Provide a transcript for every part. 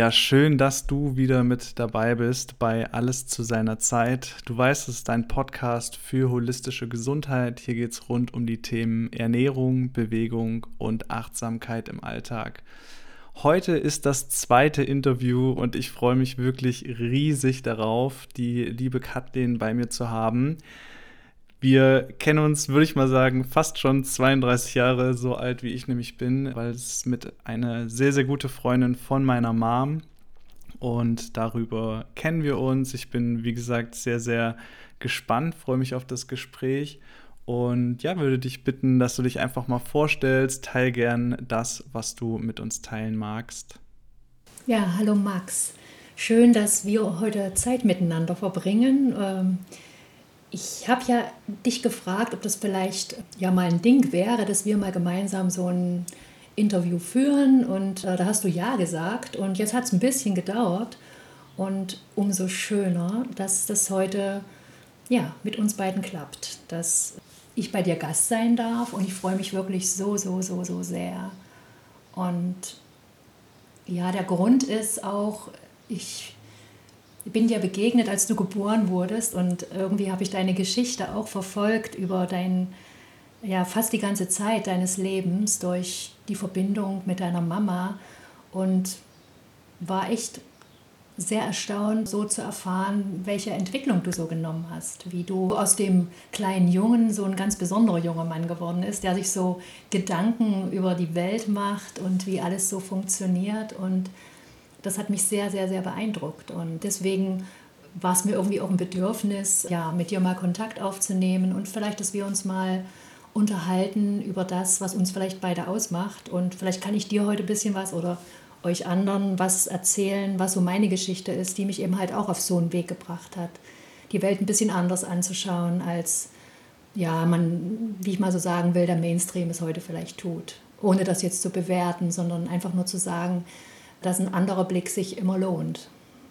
Ja, schön, dass du wieder mit dabei bist bei Alles zu seiner Zeit. Du weißt, es ist ein Podcast für holistische Gesundheit. Hier geht es rund um die Themen Ernährung, Bewegung und Achtsamkeit im Alltag. Heute ist das zweite Interview und ich freue mich wirklich riesig darauf, die liebe Kathleen bei mir zu haben. Wir kennen uns, würde ich mal sagen, fast schon 32 Jahre, so alt wie ich nämlich bin, weil es mit einer sehr, sehr gute Freundin von meiner Mom und darüber kennen wir uns. Ich bin, wie gesagt, sehr, sehr gespannt, freue mich auf das Gespräch und ja, würde dich bitten, dass du dich einfach mal vorstellst. Teil gern das, was du mit uns teilen magst. Ja, hallo Max. Schön, dass wir heute Zeit miteinander verbringen. Ähm, ich habe ja dich gefragt, ob das vielleicht ja mal ein Ding wäre, dass wir mal gemeinsam so ein Interview führen. Und äh, da hast du ja gesagt. Und jetzt hat es ein bisschen gedauert. Und umso schöner, dass das heute ja mit uns beiden klappt, dass ich bei dir Gast sein darf. Und ich freue mich wirklich so, so, so, so sehr. Und ja, der Grund ist auch, ich bin dir begegnet, als du geboren wurdest und irgendwie habe ich deine Geschichte auch verfolgt über dein, ja, fast die ganze Zeit deines Lebens durch die Verbindung mit deiner Mama und war echt sehr erstaunt, so zu erfahren, welche Entwicklung du so genommen hast, wie du aus dem kleinen Jungen so ein ganz besonderer junger Mann geworden ist, der sich so Gedanken über die Welt macht und wie alles so funktioniert und das hat mich sehr, sehr, sehr beeindruckt. Und deswegen war es mir irgendwie auch ein Bedürfnis, ja, mit dir mal Kontakt aufzunehmen und vielleicht, dass wir uns mal unterhalten über das, was uns vielleicht beide ausmacht. Und vielleicht kann ich dir heute ein bisschen was oder euch anderen was erzählen, was so meine Geschichte ist, die mich eben halt auch auf so einen Weg gebracht hat, die Welt ein bisschen anders anzuschauen, als ja, man, wie ich mal so sagen will, der Mainstream es heute vielleicht tut. Ohne das jetzt zu bewerten, sondern einfach nur zu sagen, dass ein anderer Blick sich immer lohnt.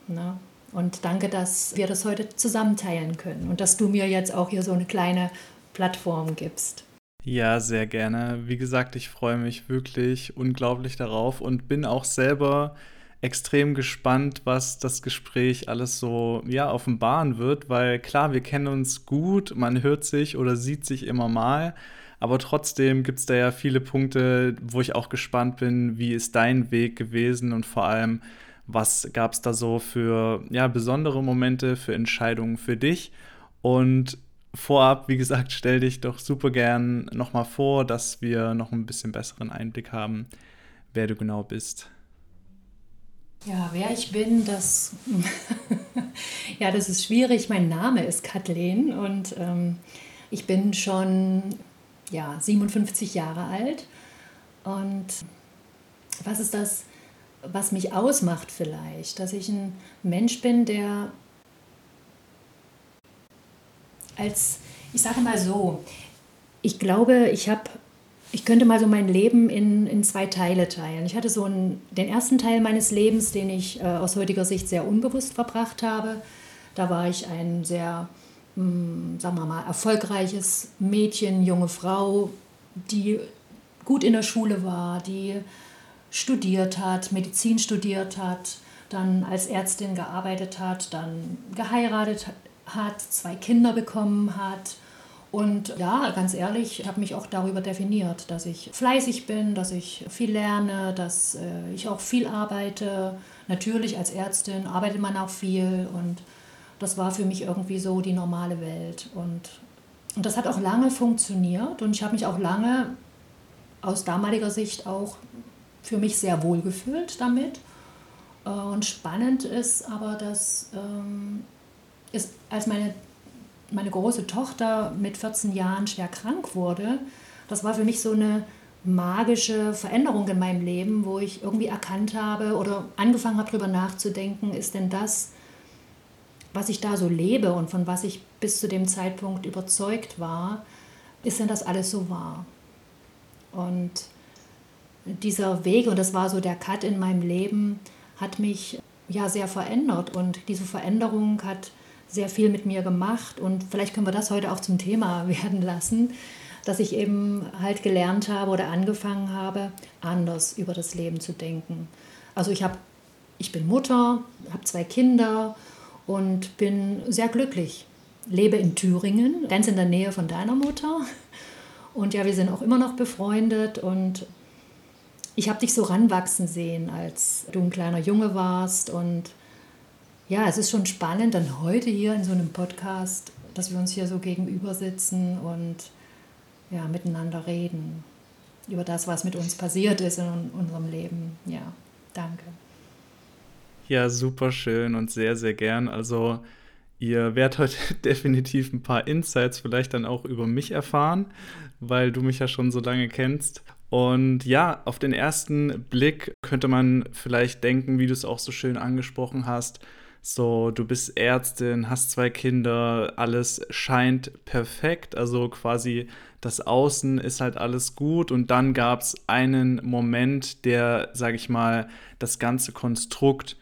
Ne? Und danke, dass wir das heute zusammen teilen können und dass du mir jetzt auch hier so eine kleine Plattform gibst. Ja, sehr gerne. Wie gesagt, ich freue mich wirklich unglaublich darauf und bin auch selber extrem gespannt, was das Gespräch alles so ja offenbaren wird, weil klar, wir kennen uns gut, man hört sich oder sieht sich immer mal, aber trotzdem gibt es da ja viele Punkte, wo ich auch gespannt bin, wie ist dein Weg gewesen und vor allem, was gab es da so für ja, besondere Momente, für Entscheidungen für dich. Und vorab, wie gesagt, stell dich doch super gern nochmal vor, dass wir noch ein bisschen besseren Einblick haben, wer du genau bist. Ja, wer ich bin, das, ja, das ist schwierig. Mein Name ist Kathleen und ähm, ich bin schon ja, 57 Jahre alt. Und was ist das, was mich ausmacht vielleicht? Dass ich ein Mensch bin, der als, ich sage mal so, ich glaube, ich habe, ich könnte mal so mein Leben in, in zwei Teile teilen. Ich hatte so einen, den ersten Teil meines Lebens, den ich äh, aus heutiger Sicht sehr unbewusst verbracht habe. Da war ich ein sehr hm, sagen wir mal, erfolgreiches Mädchen, junge Frau, die gut in der Schule war, die studiert hat, Medizin studiert hat, dann als Ärztin gearbeitet hat, dann geheiratet hat, zwei Kinder bekommen hat. Und ja, ganz ehrlich, ich habe mich auch darüber definiert, dass ich fleißig bin, dass ich viel lerne, dass äh, ich auch viel arbeite. Natürlich als Ärztin arbeitet man auch viel und das war für mich irgendwie so die normale Welt. Und, und das hat auch lange funktioniert und ich habe mich auch lange aus damaliger Sicht auch für mich sehr wohl gefühlt damit. Äh, und spannend ist aber, dass ähm, ist, als meine, meine große Tochter mit 14 Jahren schwer krank wurde, das war für mich so eine magische Veränderung in meinem Leben, wo ich irgendwie erkannt habe oder angefangen habe, darüber nachzudenken, ist denn das, was ich da so lebe und von was ich bis zu dem Zeitpunkt überzeugt war, ist denn das alles so wahr? Und dieser Weg, und das war so der Cut in meinem Leben, hat mich ja sehr verändert. Und diese Veränderung hat sehr viel mit mir gemacht. Und vielleicht können wir das heute auch zum Thema werden lassen, dass ich eben halt gelernt habe oder angefangen habe, anders über das Leben zu denken. Also ich habe ich bin Mutter, habe zwei Kinder und bin sehr glücklich. Lebe in Thüringen, ganz in der Nähe von deiner Mutter. Und ja, wir sind auch immer noch befreundet und ich habe dich so ranwachsen sehen, als du ein kleiner Junge warst. Und ja, es ist schon spannend, dann heute hier in so einem Podcast, dass wir uns hier so gegenüber sitzen und ja, miteinander reden über das, was mit uns passiert ist in unserem Leben. Ja, danke. Ja, super schön und sehr, sehr gern. Also ihr werdet heute definitiv ein paar Insights vielleicht dann auch über mich erfahren, weil du mich ja schon so lange kennst. Und ja, auf den ersten Blick könnte man vielleicht denken, wie du es auch so schön angesprochen hast, so, du bist Ärztin, hast zwei Kinder, alles scheint perfekt, also quasi das Außen ist halt alles gut und dann gab es einen Moment, der, sage ich mal, das ganze Konstrukt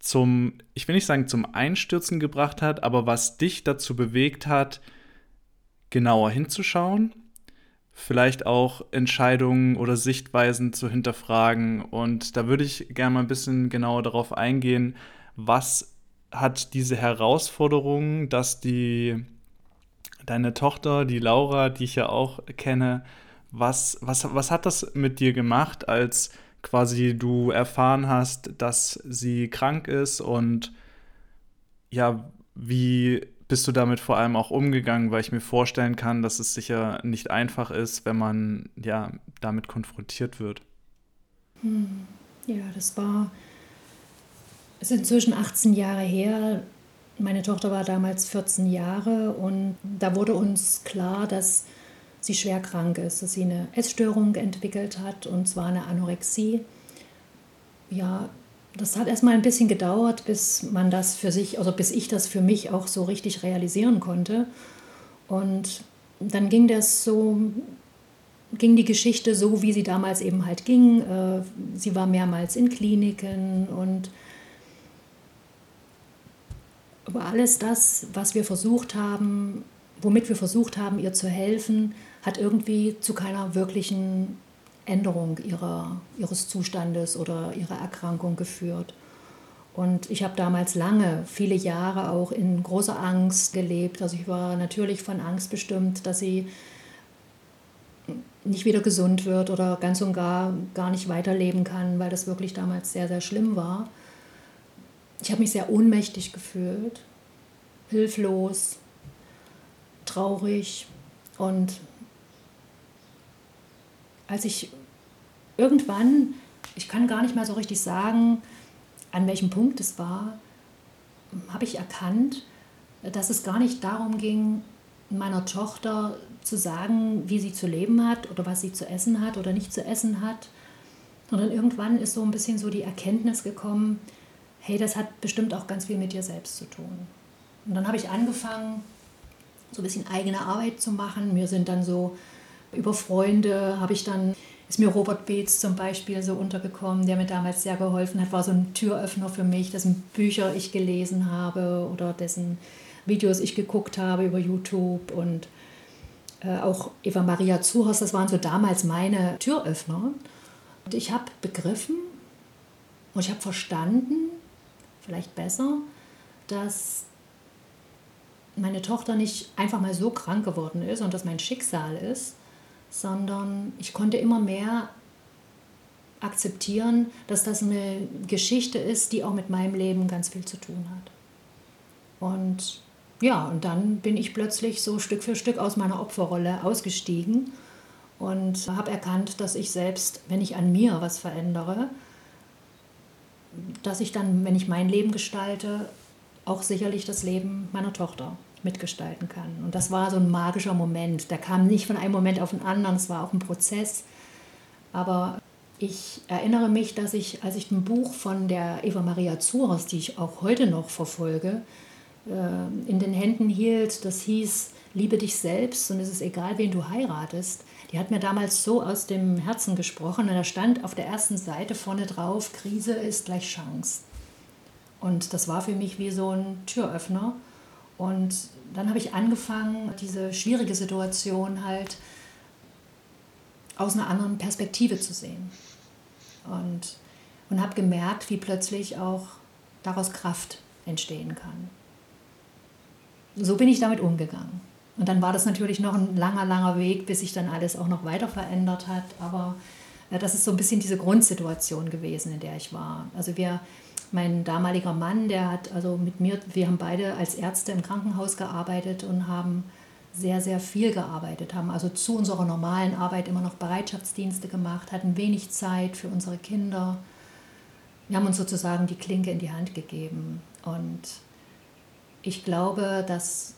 zum, ich will nicht sagen zum Einstürzen gebracht hat, aber was dich dazu bewegt hat, genauer hinzuschauen, vielleicht auch Entscheidungen oder Sichtweisen zu hinterfragen. Und da würde ich gerne mal ein bisschen genauer darauf eingehen, was hat diese Herausforderung, dass die deine Tochter, die Laura, die ich ja auch kenne, was, was, was hat das mit dir gemacht, als quasi du erfahren hast, dass sie krank ist und ja, wie bist du damit vor allem auch umgegangen, weil ich mir vorstellen kann, dass es sicher nicht einfach ist, wenn man ja damit konfrontiert wird. Hm. Ja, das war es ist inzwischen 18 Jahre her. Meine Tochter war damals 14 Jahre und da wurde uns klar, dass sie schwer krank ist, dass sie eine Essstörung entwickelt hat und zwar eine Anorexie. Ja, das hat erstmal ein bisschen gedauert, bis man das für sich, also bis ich das für mich auch so richtig realisieren konnte. Und dann ging das so, ging die Geschichte so, wie sie damals eben halt ging. Äh, sie war mehrmals in Kliniken und aber alles das, was wir versucht haben, womit wir versucht haben, ihr zu helfen, hat irgendwie zu keiner wirklichen Änderung ihrer, ihres Zustandes oder ihrer Erkrankung geführt. Und ich habe damals lange, viele Jahre auch in großer Angst gelebt. Also ich war natürlich von Angst bestimmt, dass sie nicht wieder gesund wird oder ganz und gar gar nicht weiterleben kann, weil das wirklich damals sehr, sehr schlimm war ich habe mich sehr ohnmächtig gefühlt, hilflos, traurig und als ich irgendwann, ich kann gar nicht mehr so richtig sagen, an welchem Punkt es war, habe ich erkannt, dass es gar nicht darum ging, meiner Tochter zu sagen, wie sie zu leben hat oder was sie zu essen hat oder nicht zu essen hat, sondern irgendwann ist so ein bisschen so die Erkenntnis gekommen, hey, das hat bestimmt auch ganz viel mit dir selbst zu tun. Und dann habe ich angefangen, so ein bisschen eigene Arbeit zu machen. Mir sind dann so über Freunde, habe ich dann, ist mir Robert Beetz zum Beispiel so untergekommen, der mir damals sehr geholfen hat, war so ein Türöffner für mich, dessen Bücher ich gelesen habe oder dessen Videos ich geguckt habe über YouTube und äh, auch Eva Maria Zuhas, das waren so damals meine Türöffner. Und ich habe begriffen und ich habe verstanden, vielleicht besser, dass meine Tochter nicht einfach mal so krank geworden ist und das mein Schicksal ist, sondern ich konnte immer mehr akzeptieren, dass das eine Geschichte ist, die auch mit meinem Leben ganz viel zu tun hat. Und ja, und dann bin ich plötzlich so Stück für Stück aus meiner Opferrolle ausgestiegen und habe erkannt, dass ich selbst, wenn ich an mir was verändere, dass ich dann, wenn ich mein Leben gestalte, auch sicherlich das Leben meiner Tochter mitgestalten kann. Und das war so ein magischer Moment. Der kam nicht von einem Moment auf den anderen, es war auch ein Prozess. Aber ich erinnere mich, dass ich, als ich ein Buch von der Eva Maria Zuras, die ich auch heute noch verfolge, äh, in den Händen hielt, das hieß, liebe dich selbst und es ist egal, wen du heiratest, die hat mir damals so aus dem Herzen gesprochen und da stand auf der ersten Seite vorne drauf, Krise ist gleich Chance. Und das war für mich wie so ein Türöffner. Und dann habe ich angefangen, diese schwierige Situation halt aus einer anderen Perspektive zu sehen. Und und habe gemerkt, wie plötzlich auch daraus Kraft entstehen kann. So bin ich damit umgegangen. Und dann war das natürlich noch ein langer, langer Weg, bis sich dann alles auch noch weiter verändert hat. Aber äh, das ist so ein bisschen diese Grundsituation gewesen, in der ich war. Also wir, mein damaliger Mann, der hat also mit mir, wir haben beide als Ärzte im Krankenhaus gearbeitet und haben sehr, sehr viel gearbeitet, haben also zu unserer normalen Arbeit immer noch Bereitschaftsdienste gemacht, hatten wenig Zeit für unsere Kinder. Wir haben uns sozusagen die Klinke in die Hand gegeben. Und ich glaube, dass,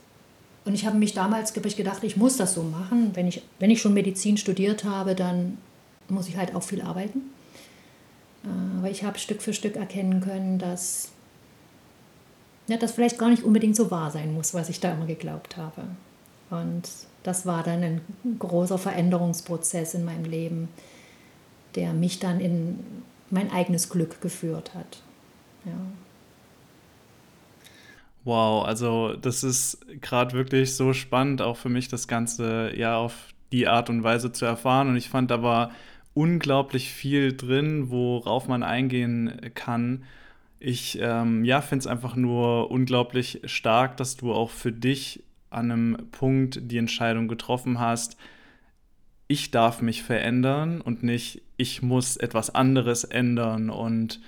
und ich habe mich damals ich gedacht, ich muss das so machen. Wenn ich, wenn ich schon Medizin studiert habe, dann muss ich halt auch viel arbeiten. Äh, aber ich habe Stück für Stück erkennen können, dass ja, das vielleicht gar nicht unbedingt so wahr sein muss, was ich da immer geglaubt habe. Und das war dann ein großer Veränderungsprozess in meinem Leben, der mich dann in mein eigenes Glück geführt hat. Ja. Wow, also das ist gerade wirklich so spannend, auch für mich das Ganze ja auf die Art und Weise zu erfahren. Und ich fand war unglaublich viel drin, worauf man eingehen kann. Ich ähm, ja, finde es einfach nur unglaublich stark, dass du auch für dich an einem Punkt die Entscheidung getroffen hast, ich darf mich verändern und nicht, ich muss etwas anderes ändern. Und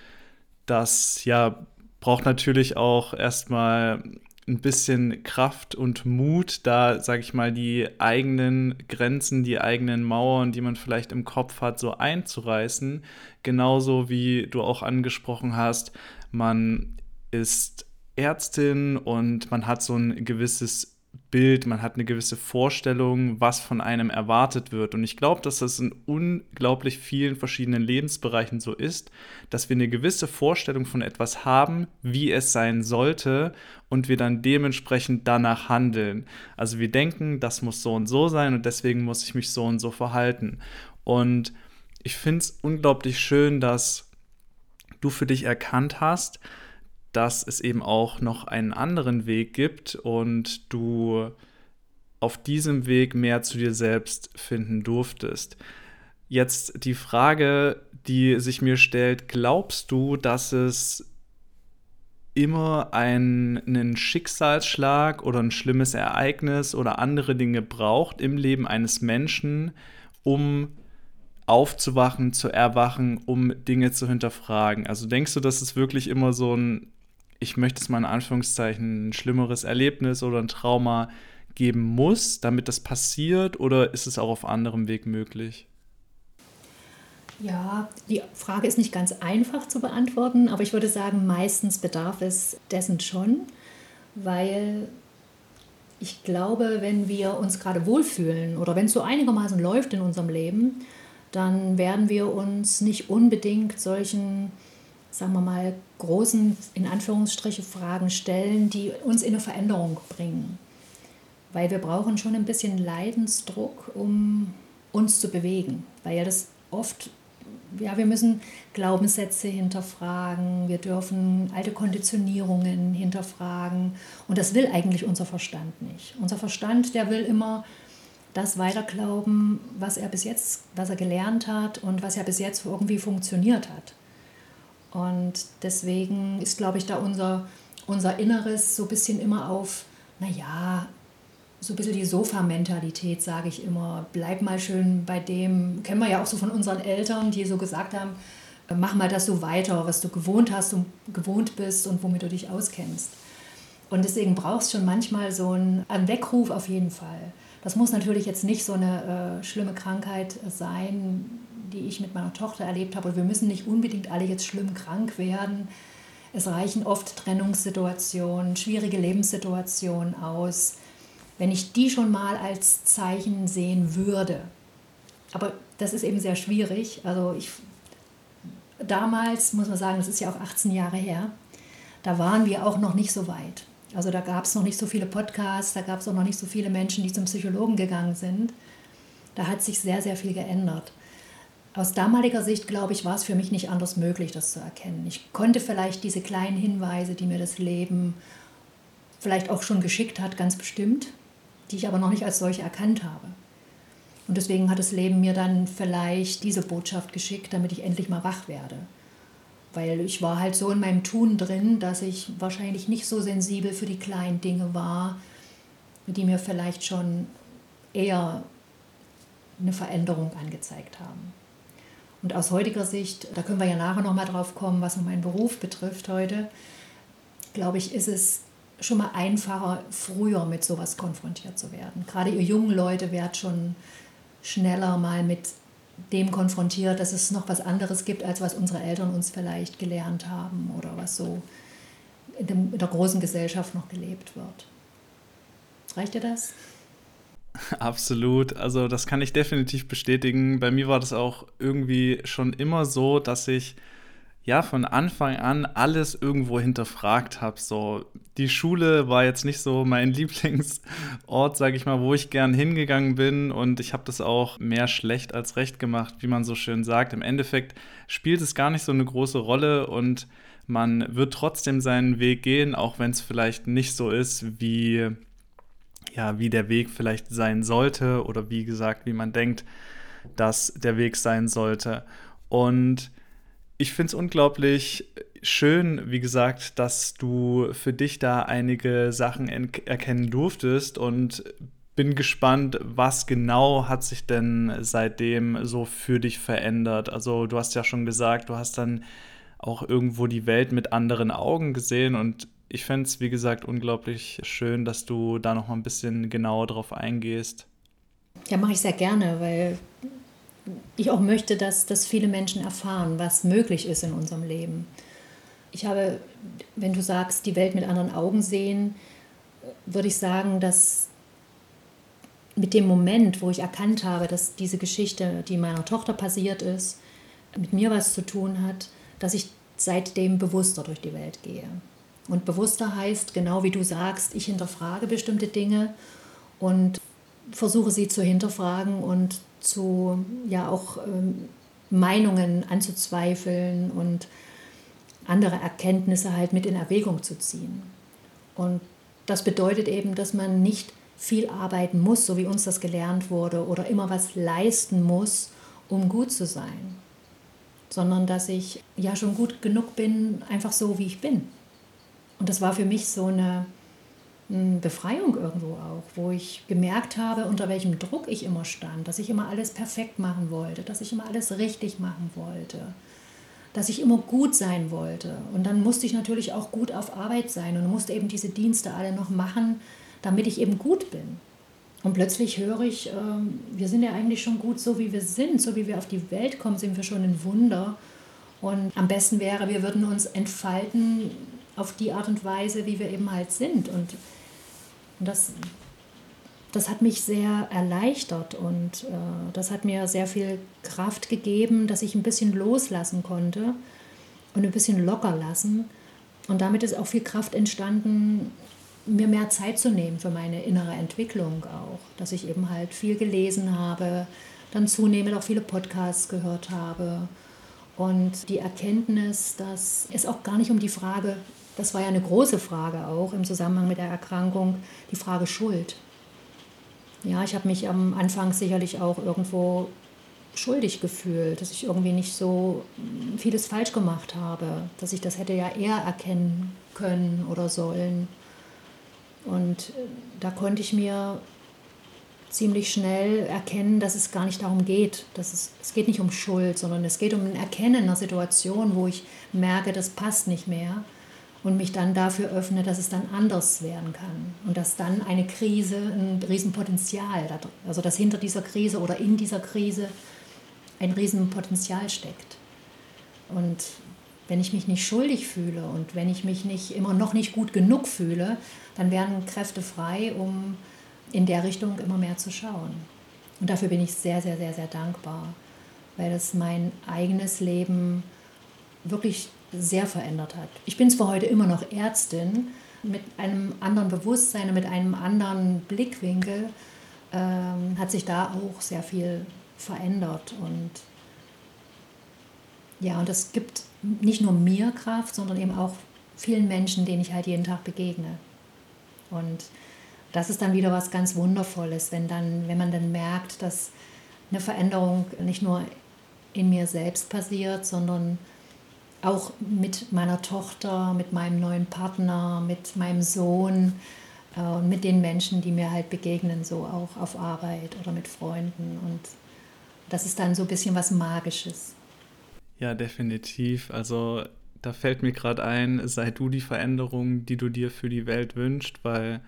das ja braucht natürlich auch erstmal ein bisschen Kraft und Mut, da, sage ich mal, die eigenen Grenzen, die eigenen Mauern, die man vielleicht im Kopf hat, so einzureißen. Genauso wie du auch angesprochen hast, man ist Ärztin und man hat so ein gewisses Bild, man hat eine gewisse Vorstellung, was von einem erwartet wird. Und ich glaube, dass das in unglaublich vielen verschiedenen Lebensbereichen so ist, dass wir eine gewisse Vorstellung von etwas haben, wie es sein sollte und wir dann dementsprechend danach handeln. Also wir denken, das muss so und so sein und deswegen muss ich mich so und so verhalten. Und ich finde es unglaublich schön, dass du für dich erkannt hast, dass es eben auch noch einen anderen Weg gibt und du auf diesem Weg mehr zu dir selbst finden durftest. Jetzt die Frage, die sich mir stellt, glaubst du, dass es immer einen Schicksalsschlag oder ein schlimmes Ereignis oder andere Dinge braucht im Leben eines Menschen, um aufzuwachen, zu erwachen, um Dinge zu hinterfragen? Also denkst du, dass es wirklich immer so ein ich möchte es mal in Anführungszeichen, ein schlimmeres Erlebnis oder ein Trauma geben muss, damit das passiert, oder ist es auch auf anderem Weg möglich? Ja, die Frage ist nicht ganz einfach zu beantworten, aber ich würde sagen, meistens bedarf es dessen schon, weil ich glaube, wenn wir uns gerade wohlfühlen oder wenn es so einigermaßen läuft in unserem Leben, dann werden wir uns nicht unbedingt solchen sagen wir mal, großen, in Anführungsstriche, Fragen stellen, die uns in eine Veränderung bringen. Weil wir brauchen schon ein bisschen Leidensdruck, um uns zu bewegen. Weil ja das oft, ja, wir müssen Glaubenssätze hinterfragen, wir dürfen alte Konditionierungen hinterfragen. Und das will eigentlich unser Verstand nicht. Unser Verstand, der will immer das weiterglauben, was er bis jetzt, was er gelernt hat und was ja bis jetzt irgendwie funktioniert hat. Und deswegen ist, glaube ich, da unser, unser Inneres so ein bisschen immer auf, naja, so ein bisschen die Sofa-Mentalität, sage ich immer. Bleib mal schön bei dem, kennen wir ja auch so von unseren Eltern, die so gesagt haben, äh, mach mal das so weiter, was du gewohnt hast und gewohnt bist und womit du dich auskennst. Und deswegen brauchst du schon manchmal so einen, einen Weckruf auf jeden Fall. Das muss natürlich jetzt nicht so eine äh, schlimme Krankheit sein, die ich mit meiner Tochter erlebt habe. Und wir müssen nicht unbedingt alle jetzt schlimm krank werden. Es reichen oft Trennungssituationen, schwierige Lebenssituationen aus, wenn ich die schon mal als Zeichen sehen würde. Aber das ist eben sehr schwierig. Also ich, damals, muss man sagen, das ist ja auch 18 Jahre her, da waren wir auch noch nicht so weit. Also da gab es noch nicht so viele Podcasts, da gab es auch noch nicht so viele Menschen, die zum Psychologen gegangen sind. Da hat sich sehr, sehr viel geändert. Aus damaliger Sicht, glaube ich, war es für mich nicht anders möglich, das zu erkennen. Ich konnte vielleicht diese kleinen Hinweise, die mir das Leben vielleicht auch schon geschickt hat, ganz bestimmt, die ich aber noch nicht als solche erkannt habe. Und deswegen hat das Leben mir dann vielleicht diese Botschaft geschickt, damit ich endlich mal wach werde. weil ich war halt so in meinem Tun drin, dass ich wahrscheinlich nicht so sensibel für die kleinen Dinge war, die mir vielleicht schon eher eine Veränderung angezeigt haben. Und aus heutiger Sicht, da können wir ja nachher nochmal drauf kommen, was meinen Beruf betrifft heute, glaube ich, ist es schon mal einfacher, früher mit sowas konfrontiert zu werden. Gerade ihr jungen Leute werdet schon schneller mal mit dem konfrontiert, dass es noch was anderes gibt, als was unsere Eltern uns vielleicht gelernt haben oder was so in der großen Gesellschaft noch gelebt wird. Reicht dir das? Absolut. Also das kann ich definitiv bestätigen. Bei mir war das auch irgendwie schon immer so, dass ich ja von Anfang an alles irgendwo hinterfragt habe. So die Schule war jetzt nicht so mein Lieblingsort, sage ich mal, wo ich gern hingegangen bin und ich habe das auch mehr schlecht als recht gemacht, wie man so schön sagt. Im Endeffekt spielt es gar nicht so eine große Rolle und man wird trotzdem seinen Weg gehen, auch wenn es vielleicht nicht so ist, wie ja, wie der Weg vielleicht sein sollte oder wie gesagt, wie man denkt, dass der Weg sein sollte. Und ich finde es unglaublich schön, wie gesagt, dass du für dich da einige Sachen erkennen durftest und bin gespannt, was genau hat sich denn seitdem so für dich verändert. Also du hast ja schon gesagt, du hast dann auch irgendwo die Welt mit anderen Augen gesehen und ich fände es, wie gesagt, unglaublich schön, dass du da noch mal ein bisschen genauer drauf eingehst. Ja, mache ich sehr gerne, weil ich auch möchte, dass, dass viele Menschen erfahren, was möglich ist in unserem Leben. Ich habe, wenn du sagst, die Welt mit anderen Augen sehen, würde ich sagen, dass mit dem Moment, wo ich erkannt habe, dass diese Geschichte, die meiner Tochter passiert ist, mit mir was zu tun hat, dass ich seitdem bewusster durch die Welt gehe. Und bewusster heißt, genau wie du sagst, ich hinterfrage bestimmte Dinge und versuche sie zu hinterfragen und zu, ja, auch ähm, Meinungen anzuzweifeln und andere Erkenntnisse halt mit in Erwägung zu ziehen. Und das bedeutet eben, dass man nicht viel arbeiten muss, so wie uns das gelernt wurde, oder immer was leisten muss, um gut zu sein, sondern dass ich ja schon gut genug bin, einfach so wie ich bin. Und das war für mich so eine Befreiung irgendwo auch, wo ich gemerkt habe, unter welchem Druck ich immer stand, dass ich immer alles perfekt machen wollte, dass ich immer alles richtig machen wollte, dass ich immer gut sein wollte. Und dann musste ich natürlich auch gut auf Arbeit sein und musste eben diese Dienste alle noch machen, damit ich eben gut bin. Und plötzlich höre ich, äh, wir sind ja eigentlich schon gut so, wie wir sind, so wie wir auf die Welt kommen, sind wir schon ein Wunder. Und am besten wäre, wir würden uns entfalten auf die Art und Weise, wie wir eben halt sind. Und, und das, das hat mich sehr erleichtert und äh, das hat mir sehr viel Kraft gegeben, dass ich ein bisschen loslassen konnte und ein bisschen locker lassen. Und damit ist auch viel Kraft entstanden, mir mehr Zeit zu nehmen für meine innere Entwicklung auch. Dass ich eben halt viel gelesen habe, dann zunehmend auch viele Podcasts gehört habe. Und die Erkenntnis, dass es auch gar nicht um die Frage das war ja eine große Frage auch im Zusammenhang mit der Erkrankung, die Frage Schuld. Ja, ich habe mich am Anfang sicherlich auch irgendwo schuldig gefühlt, dass ich irgendwie nicht so vieles falsch gemacht habe, dass ich das hätte ja eher erkennen können oder sollen. Und äh, da konnte ich mir ziemlich schnell erkennen, dass es gar nicht darum geht. Dass es, es geht nicht um Schuld, sondern es geht um ein Erkennen einer Situation, wo ich merke, das passt nicht mehr und mich dann dafür öffne, dass es dann anders werden kann und dass dann eine Krise ein Riesenpotenzial, also dass hinter dieser Krise oder in dieser Krise ein Riesenpotenzial steckt. Und wenn ich mich nicht schuldig fühle und wenn ich mich nicht immer noch nicht gut genug fühle, dann werden Kräfte frei, um in der Richtung immer mehr zu schauen. Und dafür bin ich sehr, sehr, sehr, sehr dankbar, weil es mein eigenes Leben wirklich sehr verändert hat. Ich bin zwar heute immer noch Ärztin, mit einem anderen Bewusstsein und mit einem anderen Blickwinkel ähm, hat sich da auch sehr viel verändert. Und ja, und das gibt nicht nur mir Kraft, sondern eben auch vielen Menschen, denen ich halt jeden Tag begegne. Und das ist dann wieder was ganz Wundervolles, wenn, dann, wenn man dann merkt, dass eine Veränderung nicht nur in mir selbst passiert, sondern auch mit meiner Tochter, mit meinem neuen Partner, mit meinem Sohn äh, und mit den Menschen, die mir halt begegnen, so auch auf Arbeit oder mit Freunden. Und das ist dann so ein bisschen was Magisches. Ja, definitiv. Also da fällt mir gerade ein, sei du die Veränderung, die du dir für die Welt wünschst, weil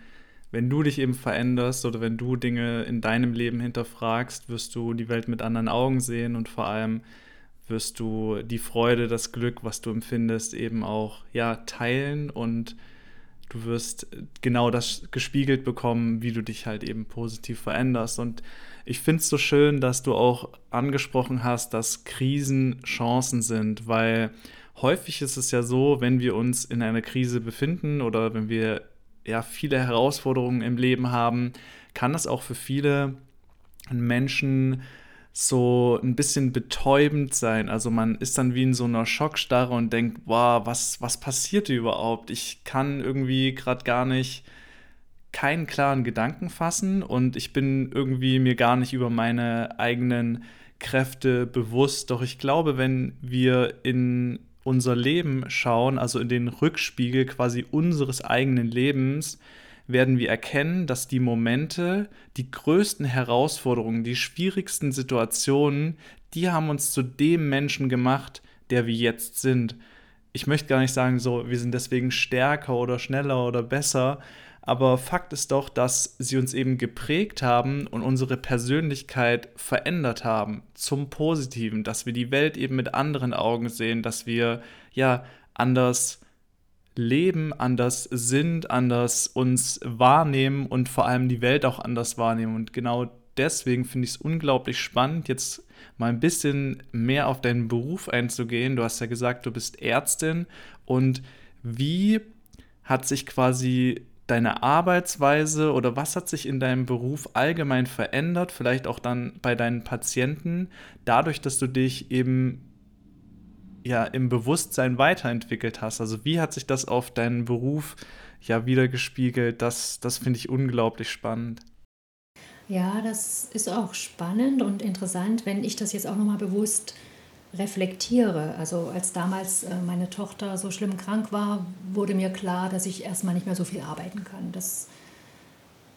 wenn du dich eben veränderst oder wenn du Dinge in deinem Leben hinterfragst, wirst du die Welt mit anderen Augen sehen und vor allem wirst du die Freude, das Glück, was du empfindest, eben auch ja teilen und du wirst genau das gespiegelt bekommen, wie du dich halt eben positiv veränderst. Und ich finde es so schön, dass du auch angesprochen hast, dass Krisen Chancen sind, weil häufig ist es ja so, wenn wir uns in einer Krise befinden oder wenn wir ja viele Herausforderungen im Leben haben, kann das auch für viele Menschen so ein bisschen betäubend sein. Also man ist dann wie in so einer Schockstarre und denkt, wow, was, was passiert überhaupt? Ich kann irgendwie gerade gar nicht keinen klaren Gedanken fassen und ich bin irgendwie mir gar nicht über meine eigenen Kräfte bewusst. Doch ich glaube, wenn wir in unser Leben schauen, also in den Rückspiegel quasi unseres eigenen Lebens, werden wir erkennen, dass die Momente, die größten Herausforderungen, die schwierigsten Situationen, die haben uns zu dem Menschen gemacht, der wir jetzt sind. Ich möchte gar nicht sagen, so, wir sind deswegen stärker oder schneller oder besser, aber Fakt ist doch, dass sie uns eben geprägt haben und unsere Persönlichkeit verändert haben zum Positiven, dass wir die Welt eben mit anderen Augen sehen, dass wir ja anders leben, anders sind, anders uns wahrnehmen und vor allem die Welt auch anders wahrnehmen. Und genau deswegen finde ich es unglaublich spannend, jetzt mal ein bisschen mehr auf deinen Beruf einzugehen. Du hast ja gesagt, du bist Ärztin und wie hat sich quasi deine Arbeitsweise oder was hat sich in deinem Beruf allgemein verändert, vielleicht auch dann bei deinen Patienten, dadurch, dass du dich eben ja im Bewusstsein weiterentwickelt hast. Also wie hat sich das auf deinen Beruf ja wiedergespiegelt? Das, das finde ich unglaublich spannend. Ja, das ist auch spannend und interessant, wenn ich das jetzt auch nochmal bewusst reflektiere. Also als damals äh, meine Tochter so schlimm krank war, wurde mir klar, dass ich erstmal nicht mehr so viel arbeiten kann. Dass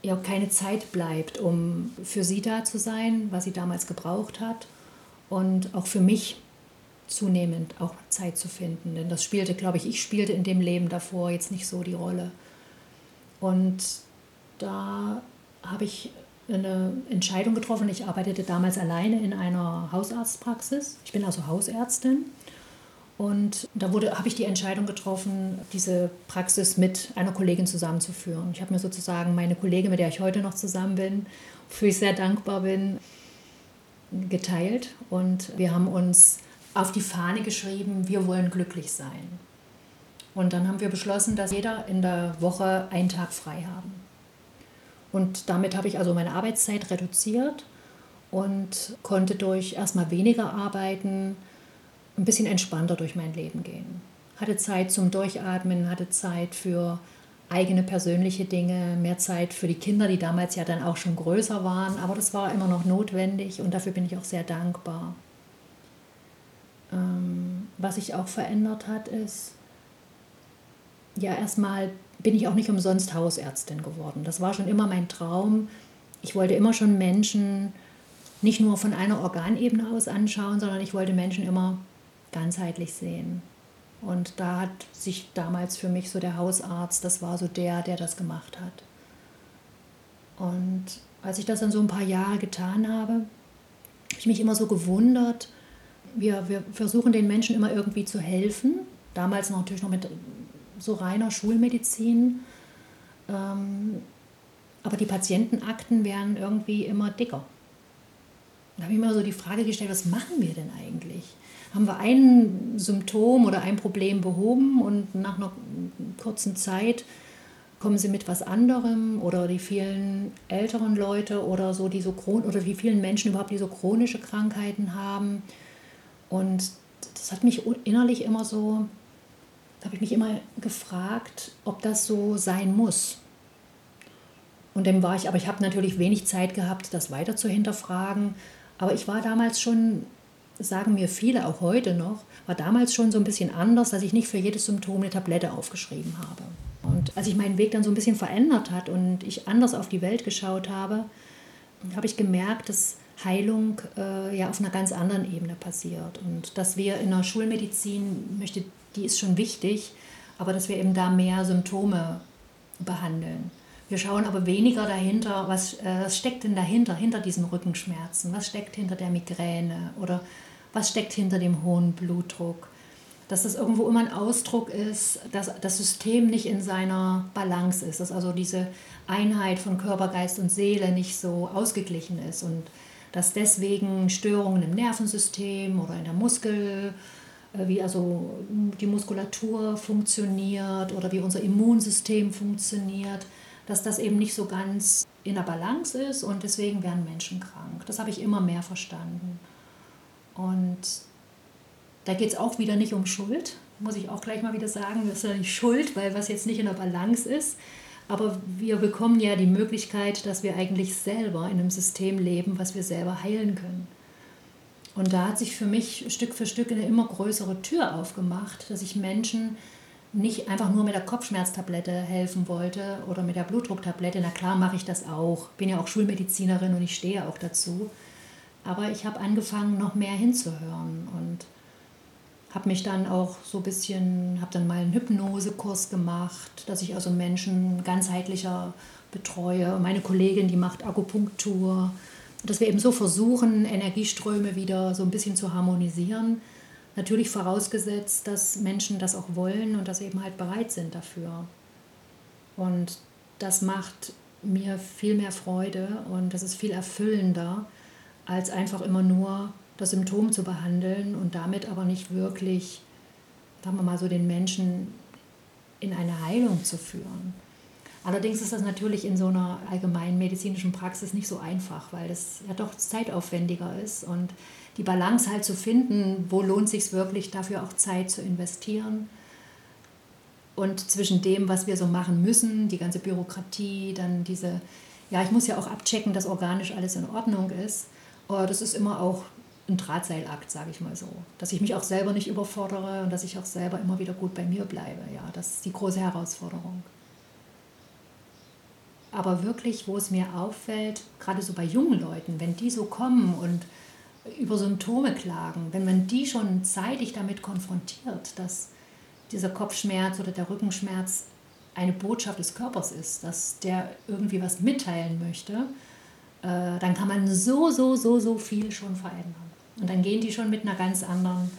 ja keine Zeit bleibt, um für sie da zu sein, was sie damals gebraucht hat. Und auch für mich zunehmend auch Zeit zu finden. Denn das spielte, glaube ich, ich spielte in dem Leben davor jetzt nicht so die Rolle. Und da habe ich eine Entscheidung getroffen. Ich arbeitete damals alleine in einer Hausarztpraxis. Ich bin also Hausärztin. Und da wurde, habe ich die Entscheidung getroffen, diese Praxis mit einer Kollegin zusammenzuführen. Ich habe mir sozusagen meine Kollegin, mit der ich heute noch zusammen bin, für ich sehr dankbar bin, geteilt. Und wir haben uns auf die Fahne geschrieben, wir wollen glücklich sein. Und dann haben wir beschlossen, dass jeder in der Woche einen Tag frei haben. Und damit habe ich also meine Arbeitszeit reduziert und konnte durch erstmal weniger arbeiten ein bisschen entspannter durch mein Leben gehen. Hatte Zeit zum Durchatmen, hatte Zeit für eigene persönliche Dinge, mehr Zeit für die Kinder, die damals ja dann auch schon größer waren, aber das war immer noch notwendig und dafür bin ich auch sehr dankbar. Ähm, was sich auch verändert hat, ist, ja, erstmal bin ich auch nicht umsonst Hausärztin geworden. Das war schon immer mein Traum. Ich wollte immer schon Menschen nicht nur von einer Organebene aus anschauen, sondern ich wollte Menschen immer ganzheitlich sehen. Und da hat sich damals für mich so der Hausarzt, das war so der, der das gemacht hat. Und als ich das dann so ein paar Jahre getan habe, habe ich mich immer so gewundert, wir, wir versuchen den Menschen immer irgendwie zu helfen. Damals natürlich noch mit so reiner Schulmedizin. Ähm, aber die Patientenakten werden irgendwie immer dicker. Da habe ich mir so die Frage gestellt, was machen wir denn eigentlich? Haben wir ein Symptom oder ein Problem behoben und nach einer kurzen Zeit kommen sie mit was anderem oder die vielen älteren Leute oder so die so oder die vielen Menschen überhaupt die so chronische Krankheiten haben und das hat mich innerlich immer so, da habe ich mich immer gefragt, ob das so sein muss. Und dann war ich, aber ich habe natürlich wenig Zeit gehabt, das weiter zu hinterfragen. Aber ich war damals schon sagen mir viele auch heute noch, war damals schon so ein bisschen anders, dass ich nicht für jedes Symptom eine Tablette aufgeschrieben habe. Und als ich meinen Weg dann so ein bisschen verändert hat und ich anders auf die Welt geschaut habe, habe ich gemerkt, dass Heilung äh, ja auf einer ganz anderen Ebene passiert. Und dass wir in der Schulmedizin, möchte, die ist schon wichtig, aber dass wir eben da mehr Symptome behandeln. Wir schauen aber weniger dahinter, was, äh, was steckt denn dahinter, hinter diesen Rückenschmerzen, was steckt hinter der Migräne oder was steckt hinter dem hohen Blutdruck. Dass das irgendwo immer ein Ausdruck ist, dass das System nicht in seiner Balance ist, dass also diese Einheit von Körper, Geist und Seele nicht so ausgeglichen ist und dass deswegen Störungen im Nervensystem oder in der Muskel, äh, wie also die Muskulatur funktioniert oder wie unser Immunsystem funktioniert, dass das eben nicht so ganz in der Balance ist und deswegen werden Menschen krank. Das habe ich immer mehr verstanden. Und da geht es auch wieder nicht um Schuld, muss ich auch gleich mal wieder sagen. Das ist ja nicht Schuld, weil was jetzt nicht in der Balance ist. Aber wir bekommen ja die Möglichkeit, dass wir eigentlich selber in einem System leben, was wir selber heilen können. Und da hat sich für mich Stück für Stück eine immer größere Tür aufgemacht, dass ich Menschen nicht einfach nur mit der Kopfschmerztablette helfen wollte oder mit der Blutdrucktablette. Na klar mache ich das auch. Bin ja auch Schulmedizinerin und ich stehe auch dazu. Aber ich habe angefangen, noch mehr hinzuhören und habe mich dann auch so ein bisschen, habe dann mal einen Hypnosekurs gemacht, dass ich also Menschen ganzheitlicher betreue. Meine Kollegin, die macht Akupunktur. Dass wir eben so versuchen, Energieströme wieder so ein bisschen zu harmonisieren. Natürlich vorausgesetzt, dass Menschen das auch wollen und dass sie eben halt bereit sind dafür. Und das macht mir viel mehr Freude und das ist viel erfüllender, als einfach immer nur das Symptom zu behandeln und damit aber nicht wirklich, sagen wir mal so, den Menschen in eine Heilung zu führen. Allerdings ist das natürlich in so einer allgemeinen medizinischen Praxis nicht so einfach, weil das ja doch zeitaufwendiger ist und die Balance halt zu finden, wo lohnt es sich wirklich dafür auch Zeit zu investieren und zwischen dem, was wir so machen müssen, die ganze Bürokratie, dann diese, ja, ich muss ja auch abchecken, dass organisch alles in Ordnung ist. Das ist immer auch ein Drahtseilakt, sage ich mal so. Dass ich mich auch selber nicht überfordere und dass ich auch selber immer wieder gut bei mir bleibe. Ja, das ist die große Herausforderung. Aber wirklich, wo es mir auffällt, gerade so bei jungen Leuten, wenn die so kommen und über Symptome klagen, wenn man die schon zeitig damit konfrontiert, dass dieser Kopfschmerz oder der Rückenschmerz eine Botschaft des Körpers ist, dass der irgendwie was mitteilen möchte, äh, dann kann man so, so, so, so viel schon verändern. Und dann gehen die schon mit einer ganz anderen,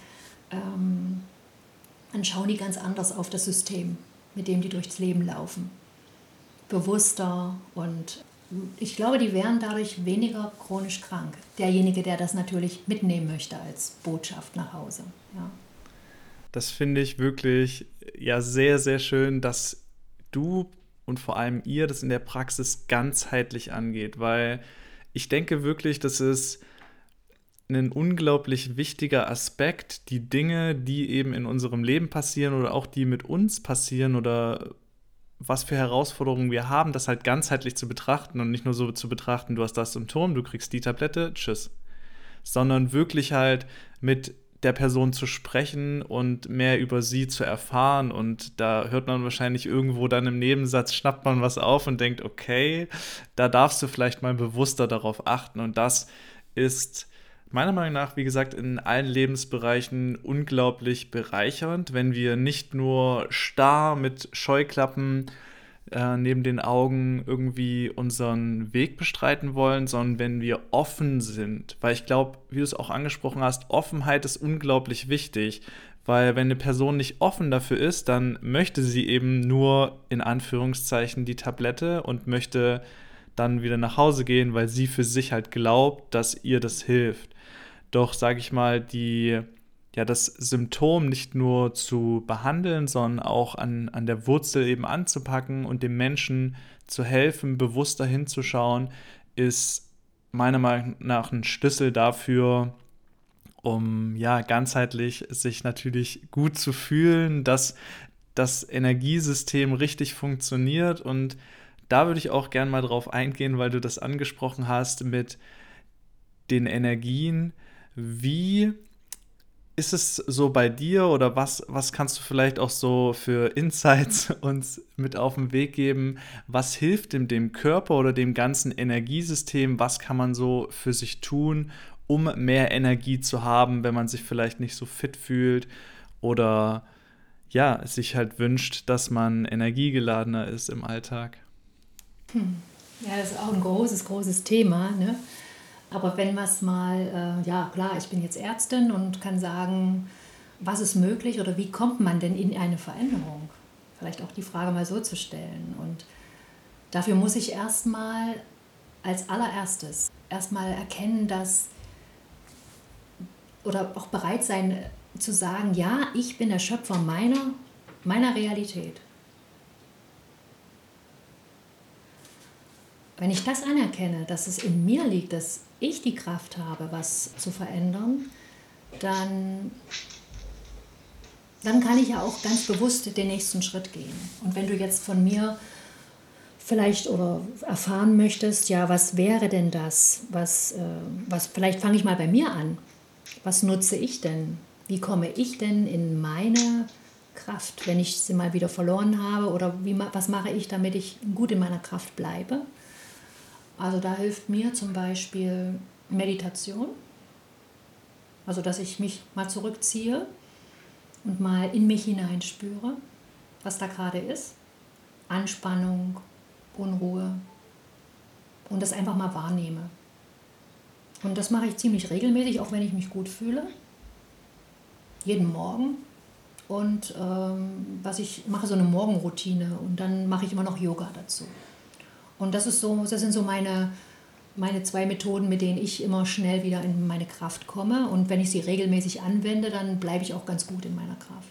ähm, dann schauen die ganz anders auf das System, mit dem die durchs Leben laufen. Bewusster und ich glaube, die wären dadurch weniger chronisch krank. Derjenige, der das natürlich mitnehmen möchte als Botschaft nach Hause. Ja. Das finde ich wirklich ja sehr, sehr schön, dass du und vor allem ihr das in der Praxis ganzheitlich angeht, weil ich denke wirklich, dass es ein unglaublich wichtiger Aspekt, die Dinge, die eben in unserem Leben passieren oder auch die mit uns passieren oder was für Herausforderungen wir haben, das halt ganzheitlich zu betrachten und nicht nur so zu betrachten, du hast das Symptom, du kriegst die Tablette, tschüss. Sondern wirklich halt mit der Person zu sprechen und mehr über sie zu erfahren. Und da hört man wahrscheinlich irgendwo dann im Nebensatz, schnappt man was auf und denkt, okay, da darfst du vielleicht mal bewusster darauf achten. Und das ist meiner Meinung nach, wie gesagt, in allen Lebensbereichen unglaublich bereichernd, wenn wir nicht nur starr mit Scheuklappen äh, neben den Augen irgendwie unseren Weg bestreiten wollen, sondern wenn wir offen sind. Weil ich glaube, wie du es auch angesprochen hast, Offenheit ist unglaublich wichtig. Weil wenn eine Person nicht offen dafür ist, dann möchte sie eben nur in Anführungszeichen die Tablette und möchte dann wieder nach Hause gehen, weil sie für sich halt glaubt, dass ihr das hilft. Doch, sage ich mal, die, ja, das Symptom nicht nur zu behandeln, sondern auch an, an der Wurzel eben anzupacken und dem Menschen zu helfen, bewusster hinzuschauen, ist meiner Meinung nach ein Schlüssel dafür, um ja ganzheitlich sich natürlich gut zu fühlen, dass das Energiesystem richtig funktioniert. Und da würde ich auch gerne mal drauf eingehen, weil du das angesprochen hast mit den Energien wie ist es so bei dir oder was, was kannst du vielleicht auch so für Insights uns mit auf den Weg geben? Was hilft dem, dem Körper oder dem ganzen Energiesystem? Was kann man so für sich tun, um mehr Energie zu haben, wenn man sich vielleicht nicht so fit fühlt oder ja, sich halt wünscht, dass man energiegeladener ist im Alltag? Hm. Ja, das ist auch ein großes, großes Thema. Ne? Aber wenn es mal, äh, ja klar, ich bin jetzt Ärztin und kann sagen, was ist möglich oder wie kommt man denn in eine Veränderung? Vielleicht auch die Frage mal so zu stellen. Und dafür muss ich erstmal als allererstes erstmal erkennen, dass oder auch bereit sein zu sagen, ja, ich bin der Schöpfer meiner, meiner Realität. Wenn ich das anerkenne, dass es in mir liegt, dass ich die Kraft habe, was zu verändern, dann, dann kann ich ja auch ganz bewusst den nächsten Schritt gehen. Und wenn du jetzt von mir vielleicht oder erfahren möchtest, ja, was wäre denn das? Was, äh, was, vielleicht fange ich mal bei mir an. Was nutze ich denn? Wie komme ich denn in meine Kraft, wenn ich sie mal wieder verloren habe? Oder wie, was mache ich, damit ich gut in meiner Kraft bleibe? Also da hilft mir zum Beispiel Meditation, also dass ich mich mal zurückziehe und mal in mich hineinspüre, was da gerade ist. Anspannung, Unruhe und das einfach mal wahrnehme. Und das mache ich ziemlich regelmäßig, auch wenn ich mich gut fühle. Jeden Morgen. Und ähm, was ich mache, so eine Morgenroutine und dann mache ich immer noch Yoga dazu. Und das, ist so, das sind so meine, meine zwei Methoden, mit denen ich immer schnell wieder in meine Kraft komme. Und wenn ich sie regelmäßig anwende, dann bleibe ich auch ganz gut in meiner Kraft.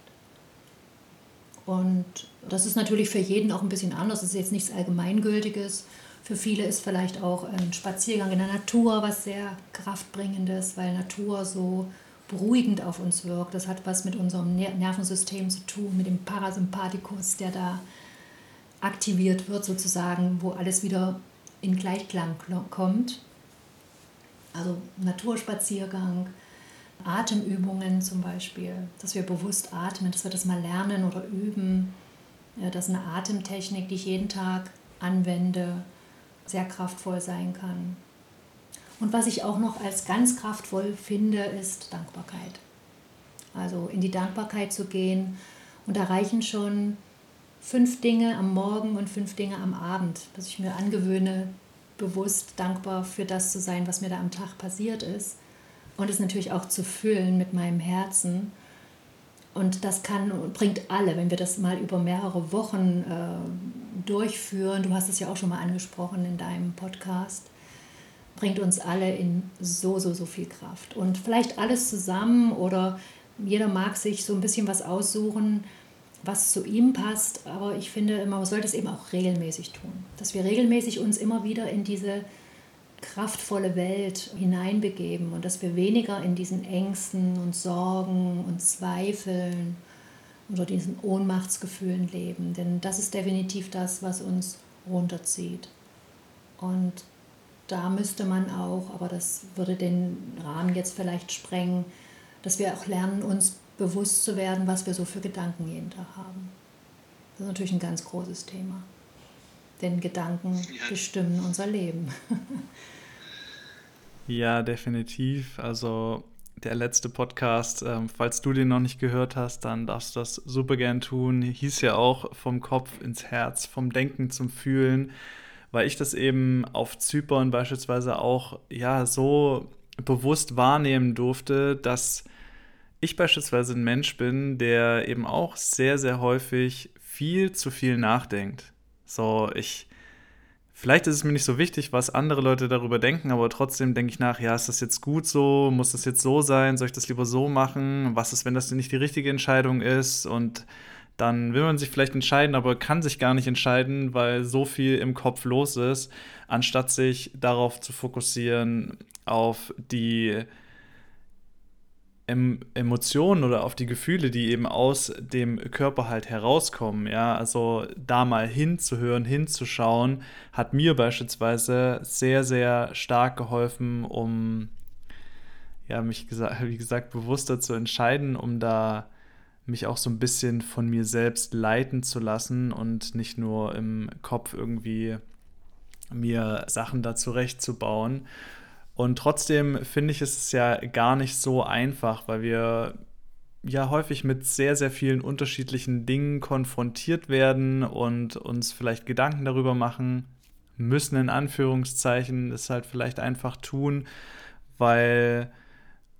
Und das ist natürlich für jeden auch ein bisschen anders. Das ist jetzt nichts Allgemeingültiges. Für viele ist vielleicht auch ein Spaziergang in der Natur was sehr kraftbringendes, weil Natur so beruhigend auf uns wirkt. Das hat was mit unserem Nervensystem zu tun, mit dem Parasympathikus, der da aktiviert wird, sozusagen, wo alles wieder in Gleichklang kommt. Also Naturspaziergang, Atemübungen zum Beispiel, dass wir bewusst atmen, dass wir das mal lernen oder üben. Dass eine Atemtechnik, die ich jeden Tag anwende, sehr kraftvoll sein kann. Und was ich auch noch als ganz kraftvoll finde, ist Dankbarkeit. Also in die Dankbarkeit zu gehen. Und da reichen schon fünf Dinge am Morgen und fünf Dinge am Abend, dass ich mir angewöhne, bewusst dankbar für das zu sein, was mir da am Tag passiert ist. Und es natürlich auch zu füllen mit meinem Herzen. Und das kann und bringt alle, wenn wir das mal über mehrere Wochen äh, durchführen. Du hast es ja auch schon mal angesprochen in deinem Podcast. Bringt uns alle in so, so, so viel Kraft. Und vielleicht alles zusammen oder jeder mag sich so ein bisschen was aussuchen, was zu ihm passt. Aber ich finde, man sollte es eben auch regelmäßig tun. Dass wir regelmäßig uns immer wieder in diese kraftvolle Welt hineinbegeben und dass wir weniger in diesen Ängsten und Sorgen und Zweifeln oder diesen Ohnmachtsgefühlen leben. Denn das ist definitiv das, was uns runterzieht. Und da müsste man auch, aber das würde den Rahmen jetzt vielleicht sprengen, dass wir auch lernen, uns bewusst zu werden, was wir so für Gedanken jeden Tag haben. Das ist natürlich ein ganz großes Thema. Denn Gedanken ja. bestimmen unser Leben. ja, definitiv. Also der letzte Podcast, ähm, falls du den noch nicht gehört hast, dann darfst du das super gern tun. Hieß ja auch vom Kopf ins Herz, vom Denken zum Fühlen, weil ich das eben auf Zypern beispielsweise auch ja so bewusst wahrnehmen durfte, dass ich beispielsweise ein Mensch bin, der eben auch sehr, sehr häufig viel zu viel nachdenkt. So, ich, vielleicht ist es mir nicht so wichtig, was andere Leute darüber denken, aber trotzdem denke ich nach, ja, ist das jetzt gut so? Muss das jetzt so sein? Soll ich das lieber so machen? Was ist, wenn das nicht die richtige Entscheidung ist? Und dann will man sich vielleicht entscheiden, aber kann sich gar nicht entscheiden, weil so viel im Kopf los ist, anstatt sich darauf zu fokussieren, auf die Emotionen oder auf die Gefühle, die eben aus dem Körper halt herauskommen. Ja, also da mal hinzuhören, hinzuschauen, hat mir beispielsweise sehr, sehr stark geholfen, um ja, mich, wie gesagt, bewusster zu entscheiden, um da mich auch so ein bisschen von mir selbst leiten zu lassen und nicht nur im Kopf irgendwie mir Sachen da zurechtzubauen. Und trotzdem finde ich es ja gar nicht so einfach, weil wir ja häufig mit sehr, sehr vielen unterschiedlichen Dingen konfrontiert werden und uns vielleicht Gedanken darüber machen müssen, in Anführungszeichen, es halt vielleicht einfach tun, weil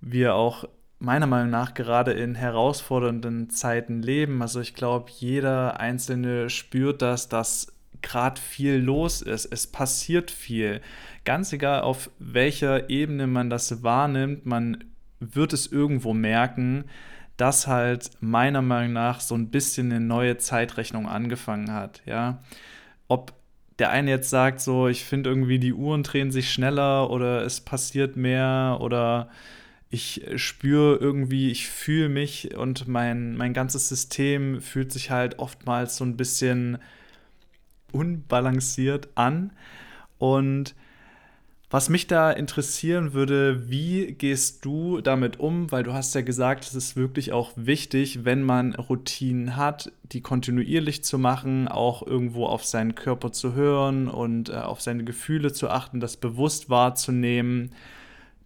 wir auch meiner Meinung nach gerade in herausfordernden Zeiten leben. Also ich glaube, jeder Einzelne spürt das, dass gerade viel los ist. Es passiert viel. Ganz egal, auf welcher Ebene man das wahrnimmt, man wird es irgendwo merken, dass halt meiner Meinung nach so ein bisschen eine neue Zeitrechnung angefangen hat. Ja, ob der eine jetzt sagt, so, ich finde irgendwie die Uhren drehen sich schneller oder es passiert mehr oder ich spüre irgendwie, ich fühle mich und mein, mein ganzes System fühlt sich halt oftmals so ein bisschen unbalanciert an. Und was mich da interessieren würde, wie gehst du damit um? Weil du hast ja gesagt, es ist wirklich auch wichtig, wenn man Routinen hat, die kontinuierlich zu machen, auch irgendwo auf seinen Körper zu hören und äh, auf seine Gefühle zu achten, das bewusst wahrzunehmen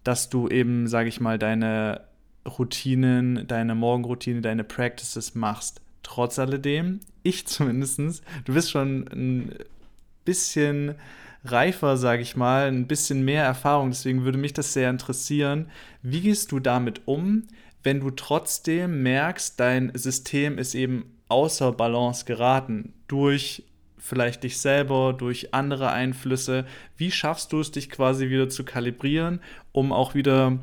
dass du eben, sage ich mal, deine Routinen, deine Morgenroutine, deine Practices machst. Trotz alledem, ich zumindest, du bist schon ein bisschen reifer, sage ich mal, ein bisschen mehr Erfahrung. Deswegen würde mich das sehr interessieren. Wie gehst du damit um, wenn du trotzdem merkst, dein System ist eben außer Balance geraten durch vielleicht dich selber, durch andere Einflüsse. Wie schaffst du es, dich quasi wieder zu kalibrieren, um auch wieder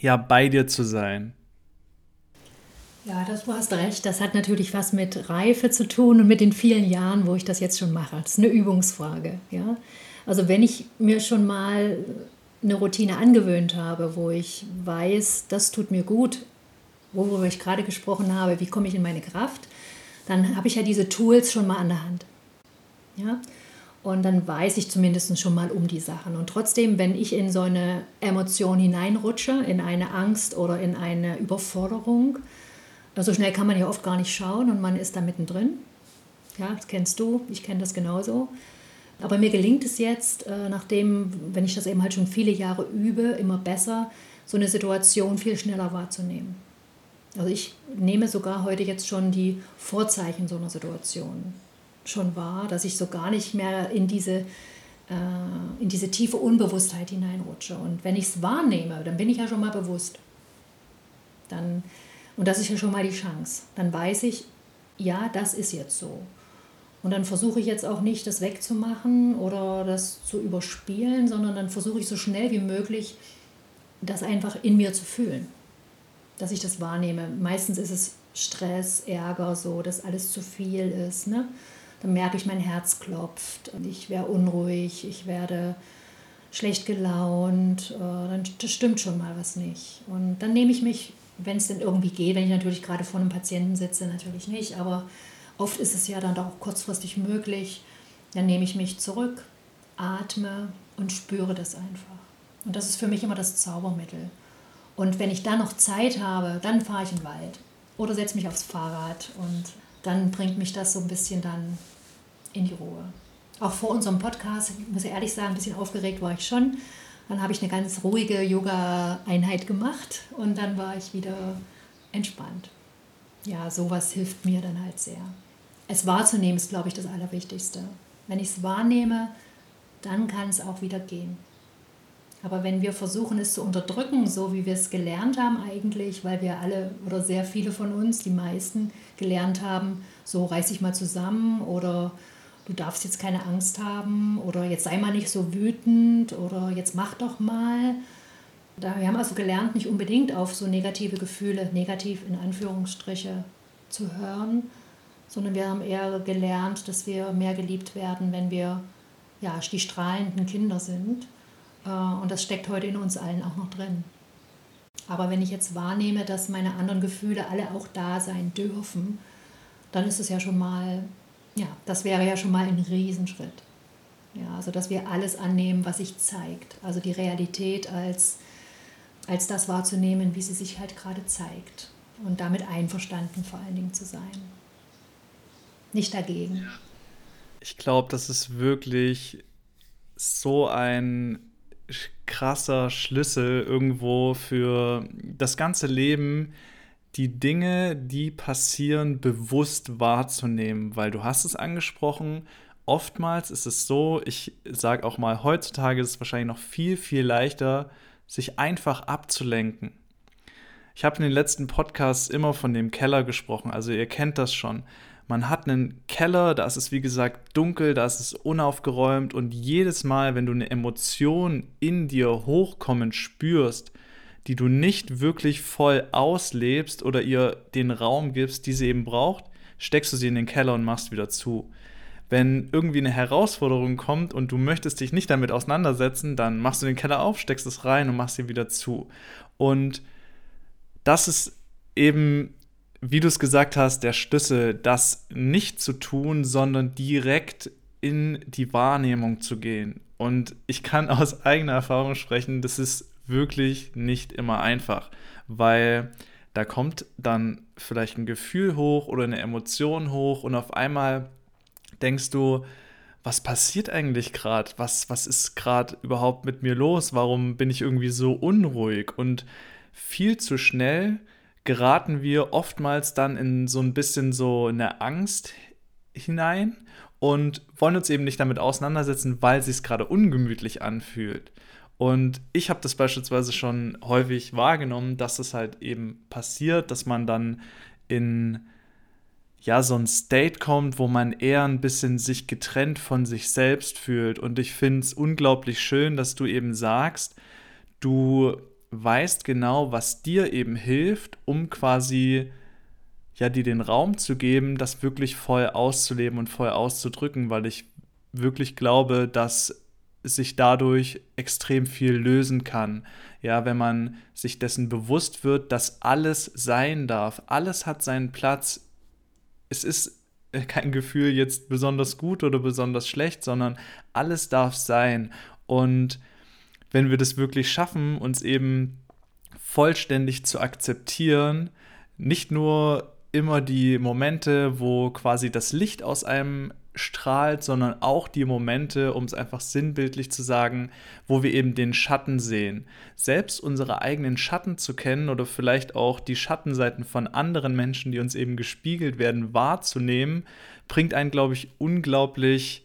ja, bei dir zu sein? Ja, das, du hast recht. Das hat natürlich was mit Reife zu tun und mit den vielen Jahren, wo ich das jetzt schon mache. Das ist eine Übungsfrage. Ja? Also wenn ich mir schon mal eine Routine angewöhnt habe, wo ich weiß, das tut mir gut, worüber ich gerade gesprochen habe, wie komme ich in meine Kraft, dann habe ich ja diese Tools schon mal an der Hand. Ja? Und dann weiß ich zumindest schon mal um die Sachen. Und trotzdem, wenn ich in so eine Emotion hineinrutsche, in eine Angst oder in eine Überforderung, so schnell kann man ja oft gar nicht schauen und man ist da mittendrin. Ja, das kennst du, ich kenne das genauso. Aber mir gelingt es jetzt, äh, nachdem, wenn ich das eben halt schon viele Jahre übe, immer besser, so eine Situation viel schneller wahrzunehmen. Also ich nehme sogar heute jetzt schon die Vorzeichen so einer Situation schon war, dass ich so gar nicht mehr in diese, äh, in diese tiefe Unbewusstheit hineinrutsche. Und wenn ich es wahrnehme, dann bin ich ja schon mal bewusst. Dann, und das ist ja schon mal die Chance. Dann weiß ich, ja, das ist jetzt so. Und dann versuche ich jetzt auch nicht, das wegzumachen oder das zu überspielen, sondern dann versuche ich so schnell wie möglich, das einfach in mir zu fühlen. Dass ich das wahrnehme. Meistens ist es Stress, Ärger, so, dass alles zu viel ist. Ne? dann merke ich, mein Herz klopft ich wäre unruhig, ich werde schlecht gelaunt, äh, dann stimmt schon mal was nicht. Und dann nehme ich mich, wenn es denn irgendwie geht, wenn ich natürlich gerade vor einem Patienten sitze, natürlich nicht, aber oft ist es ja dann auch kurzfristig möglich, dann nehme ich mich zurück, atme und spüre das einfach. Und das ist für mich immer das Zaubermittel. Und wenn ich dann noch Zeit habe, dann fahre ich in den Wald oder setze mich aufs Fahrrad und dann bringt mich das so ein bisschen dann in die Ruhe. Auch vor unserem Podcast, ich muss ich ehrlich sagen, ein bisschen aufgeregt war ich schon. Dann habe ich eine ganz ruhige Yoga-Einheit gemacht und dann war ich wieder entspannt. Ja, sowas hilft mir dann halt sehr. Es wahrzunehmen ist, glaube ich, das Allerwichtigste. Wenn ich es wahrnehme, dann kann es auch wieder gehen. Aber wenn wir versuchen, es zu unterdrücken, so wie wir es gelernt haben eigentlich, weil wir alle oder sehr viele von uns, die meisten, gelernt haben, so reiß dich mal zusammen oder du darfst jetzt keine Angst haben oder jetzt sei mal nicht so wütend oder jetzt mach doch mal. wir haben also gelernt, nicht unbedingt auf so negative Gefühle, negativ in Anführungsstriche, zu hören, sondern wir haben eher gelernt, dass wir mehr geliebt werden, wenn wir ja, die strahlenden Kinder sind. Äh, und das steckt heute in uns allen auch noch drin. Aber wenn ich jetzt wahrnehme, dass meine anderen Gefühle alle auch da sein dürfen, dann ist es ja schon mal, ja, das wäre ja schon mal ein Riesenschritt. Ja, also dass wir alles annehmen, was sich zeigt. Also die Realität als als das wahrzunehmen, wie sie sich halt gerade zeigt. Und damit einverstanden vor allen Dingen zu sein. Nicht dagegen. Ich glaube, das ist wirklich so ein krasser Schlüssel irgendwo für das ganze Leben, die Dinge, die passieren, bewusst wahrzunehmen, weil du hast es angesprochen, oftmals ist es so, ich sage auch mal, heutzutage ist es wahrscheinlich noch viel, viel leichter, sich einfach abzulenken. Ich habe in den letzten Podcasts immer von dem Keller gesprochen, also ihr kennt das schon. Man hat einen Keller, da ist es wie gesagt dunkel, da ist es unaufgeräumt und jedes Mal, wenn du eine Emotion in dir hochkommen spürst, die du nicht wirklich voll auslebst oder ihr den Raum gibst, die sie eben braucht, steckst du sie in den Keller und machst wieder zu. Wenn irgendwie eine Herausforderung kommt und du möchtest dich nicht damit auseinandersetzen, dann machst du den Keller auf, steckst es rein und machst sie wieder zu. Und das ist eben, wie du es gesagt hast, der Schlüssel, das nicht zu tun, sondern direkt in die Wahrnehmung zu gehen. Und ich kann aus eigener Erfahrung sprechen, das ist wirklich nicht immer einfach, weil da kommt dann vielleicht ein Gefühl hoch oder eine Emotion hoch und auf einmal denkst du, was passiert eigentlich gerade? Was, was ist gerade überhaupt mit mir los? Warum bin ich irgendwie so unruhig? Und viel zu schnell geraten wir oftmals dann in so ein bisschen so eine Angst hinein und wollen uns eben nicht damit auseinandersetzen, weil es sich gerade ungemütlich anfühlt. Und ich habe das beispielsweise schon häufig wahrgenommen, dass es halt eben passiert, dass man dann in ja so ein State kommt, wo man eher ein bisschen sich getrennt von sich selbst fühlt. Und ich finde es unglaublich schön, dass du eben sagst, du weißt genau, was dir eben hilft, um quasi ja dir den Raum zu geben, das wirklich voll auszuleben und voll auszudrücken, weil ich wirklich glaube, dass sich dadurch extrem viel lösen kann. Ja, wenn man sich dessen bewusst wird, dass alles sein darf. Alles hat seinen Platz. Es ist kein Gefühl jetzt besonders gut oder besonders schlecht, sondern alles darf sein. Und wenn wir das wirklich schaffen, uns eben vollständig zu akzeptieren, nicht nur immer die Momente, wo quasi das Licht aus einem strahlt, sondern auch die Momente, um es einfach sinnbildlich zu sagen, wo wir eben den Schatten sehen. Selbst unsere eigenen Schatten zu kennen oder vielleicht auch die Schattenseiten von anderen Menschen, die uns eben gespiegelt werden, wahrzunehmen, bringt einen, glaube ich, unglaublich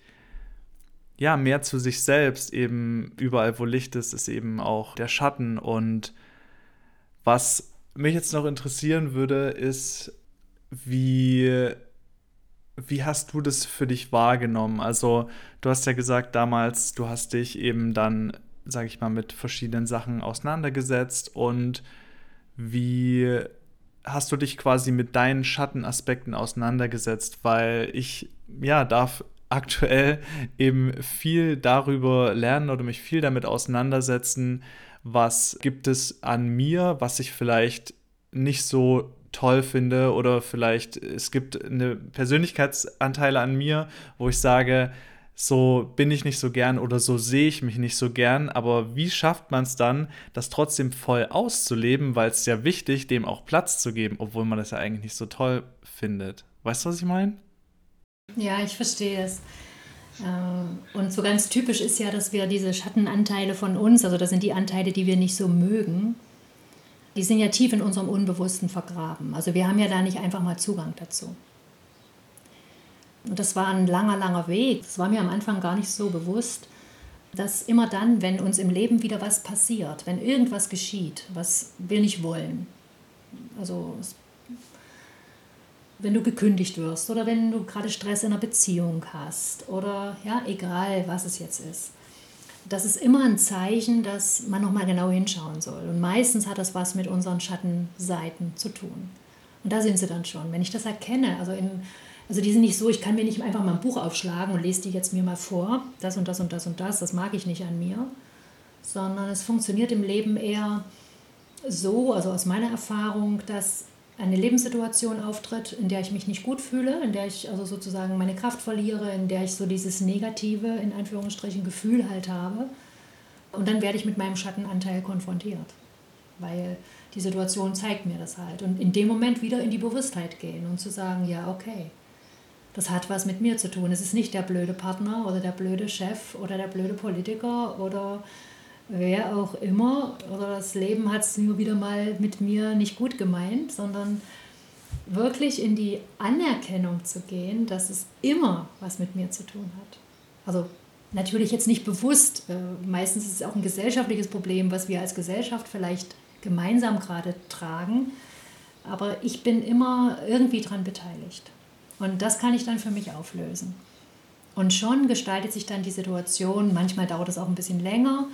ja, mehr zu sich selbst. Eben überall, wo Licht ist, ist eben auch der Schatten. Und was mich jetzt noch interessieren würde, ist, wie wie hast du das für dich wahrgenommen? Also, du hast ja gesagt damals, du hast dich eben dann, sage ich mal, mit verschiedenen Sachen auseinandergesetzt und wie hast du dich quasi mit deinen Schattenaspekten auseinandergesetzt? Weil ich, ja, darf aktuell eben viel darüber lernen oder mich viel damit auseinandersetzen, was gibt es an mir, was ich vielleicht nicht so toll finde oder vielleicht es gibt eine Persönlichkeitsanteile an mir, wo ich sage, so bin ich nicht so gern oder so sehe ich mich nicht so gern, aber wie schafft man es dann, das trotzdem voll auszuleben, weil es ja wichtig, dem auch Platz zu geben, obwohl man das ja eigentlich nicht so toll findet. Weißt du, was ich meine? Ja, ich verstehe es. Äh, und so ganz typisch ist ja, dass wir diese Schattenanteile von uns, also das sind die Anteile, die wir nicht so mögen, die sind ja tief in unserem Unbewussten vergraben. Also wir haben ja da nicht einfach mal Zugang dazu. Und das war ein langer, langer Weg. Das war mir am Anfang gar nicht so bewusst, dass immer dann, wenn uns im Leben wieder was passiert, wenn irgendwas geschieht, was wir nicht wollen, also wenn du gekündigt wirst oder wenn du gerade Stress in einer Beziehung hast oder ja, egal was es jetzt ist, das ist immer ein Zeichen, dass man nochmal genau hinschauen soll. Und meistens hat das was mit unseren Schattenseiten zu tun. Und da sind sie dann schon. Wenn ich das erkenne, also, in, also die sind nicht so, ich kann mir nicht einfach mal ein Buch aufschlagen und lese die jetzt mir mal vor, das und das und das und das, das mag ich nicht an mir, sondern es funktioniert im Leben eher so, also aus meiner Erfahrung, dass eine Lebenssituation auftritt, in der ich mich nicht gut fühle, in der ich also sozusagen meine Kraft verliere, in der ich so dieses negative, in Anführungsstrichen, Gefühl halt habe. Und dann werde ich mit meinem Schattenanteil konfrontiert. weil die Situation zeigt mir das halt. Und in dem Moment wieder in die Bewusstheit gehen und zu sagen, ja, okay, das hat was mit mir zu tun. Es ist nicht der blöde Partner oder der blöde Chef oder der blöde Politiker oder wer auch immer. Oder das Leben hat es nur wieder mal mit mir nicht gut gemeint, sondern wirklich in die Anerkennung zu gehen, dass es immer was mit mir zu tun hat. Also natürlich jetzt nicht bewusst. Äh, meistens ist es auch ein gesellschaftliches Problem, was wir als Gesellschaft vielleicht gemeinsam gerade tragen. Aber ich bin immer irgendwie daran beteiligt. Und das kann ich dann für mich auflösen. Und schon gestaltet sich dann die Situation, manchmal dauert es auch ein bisschen länger.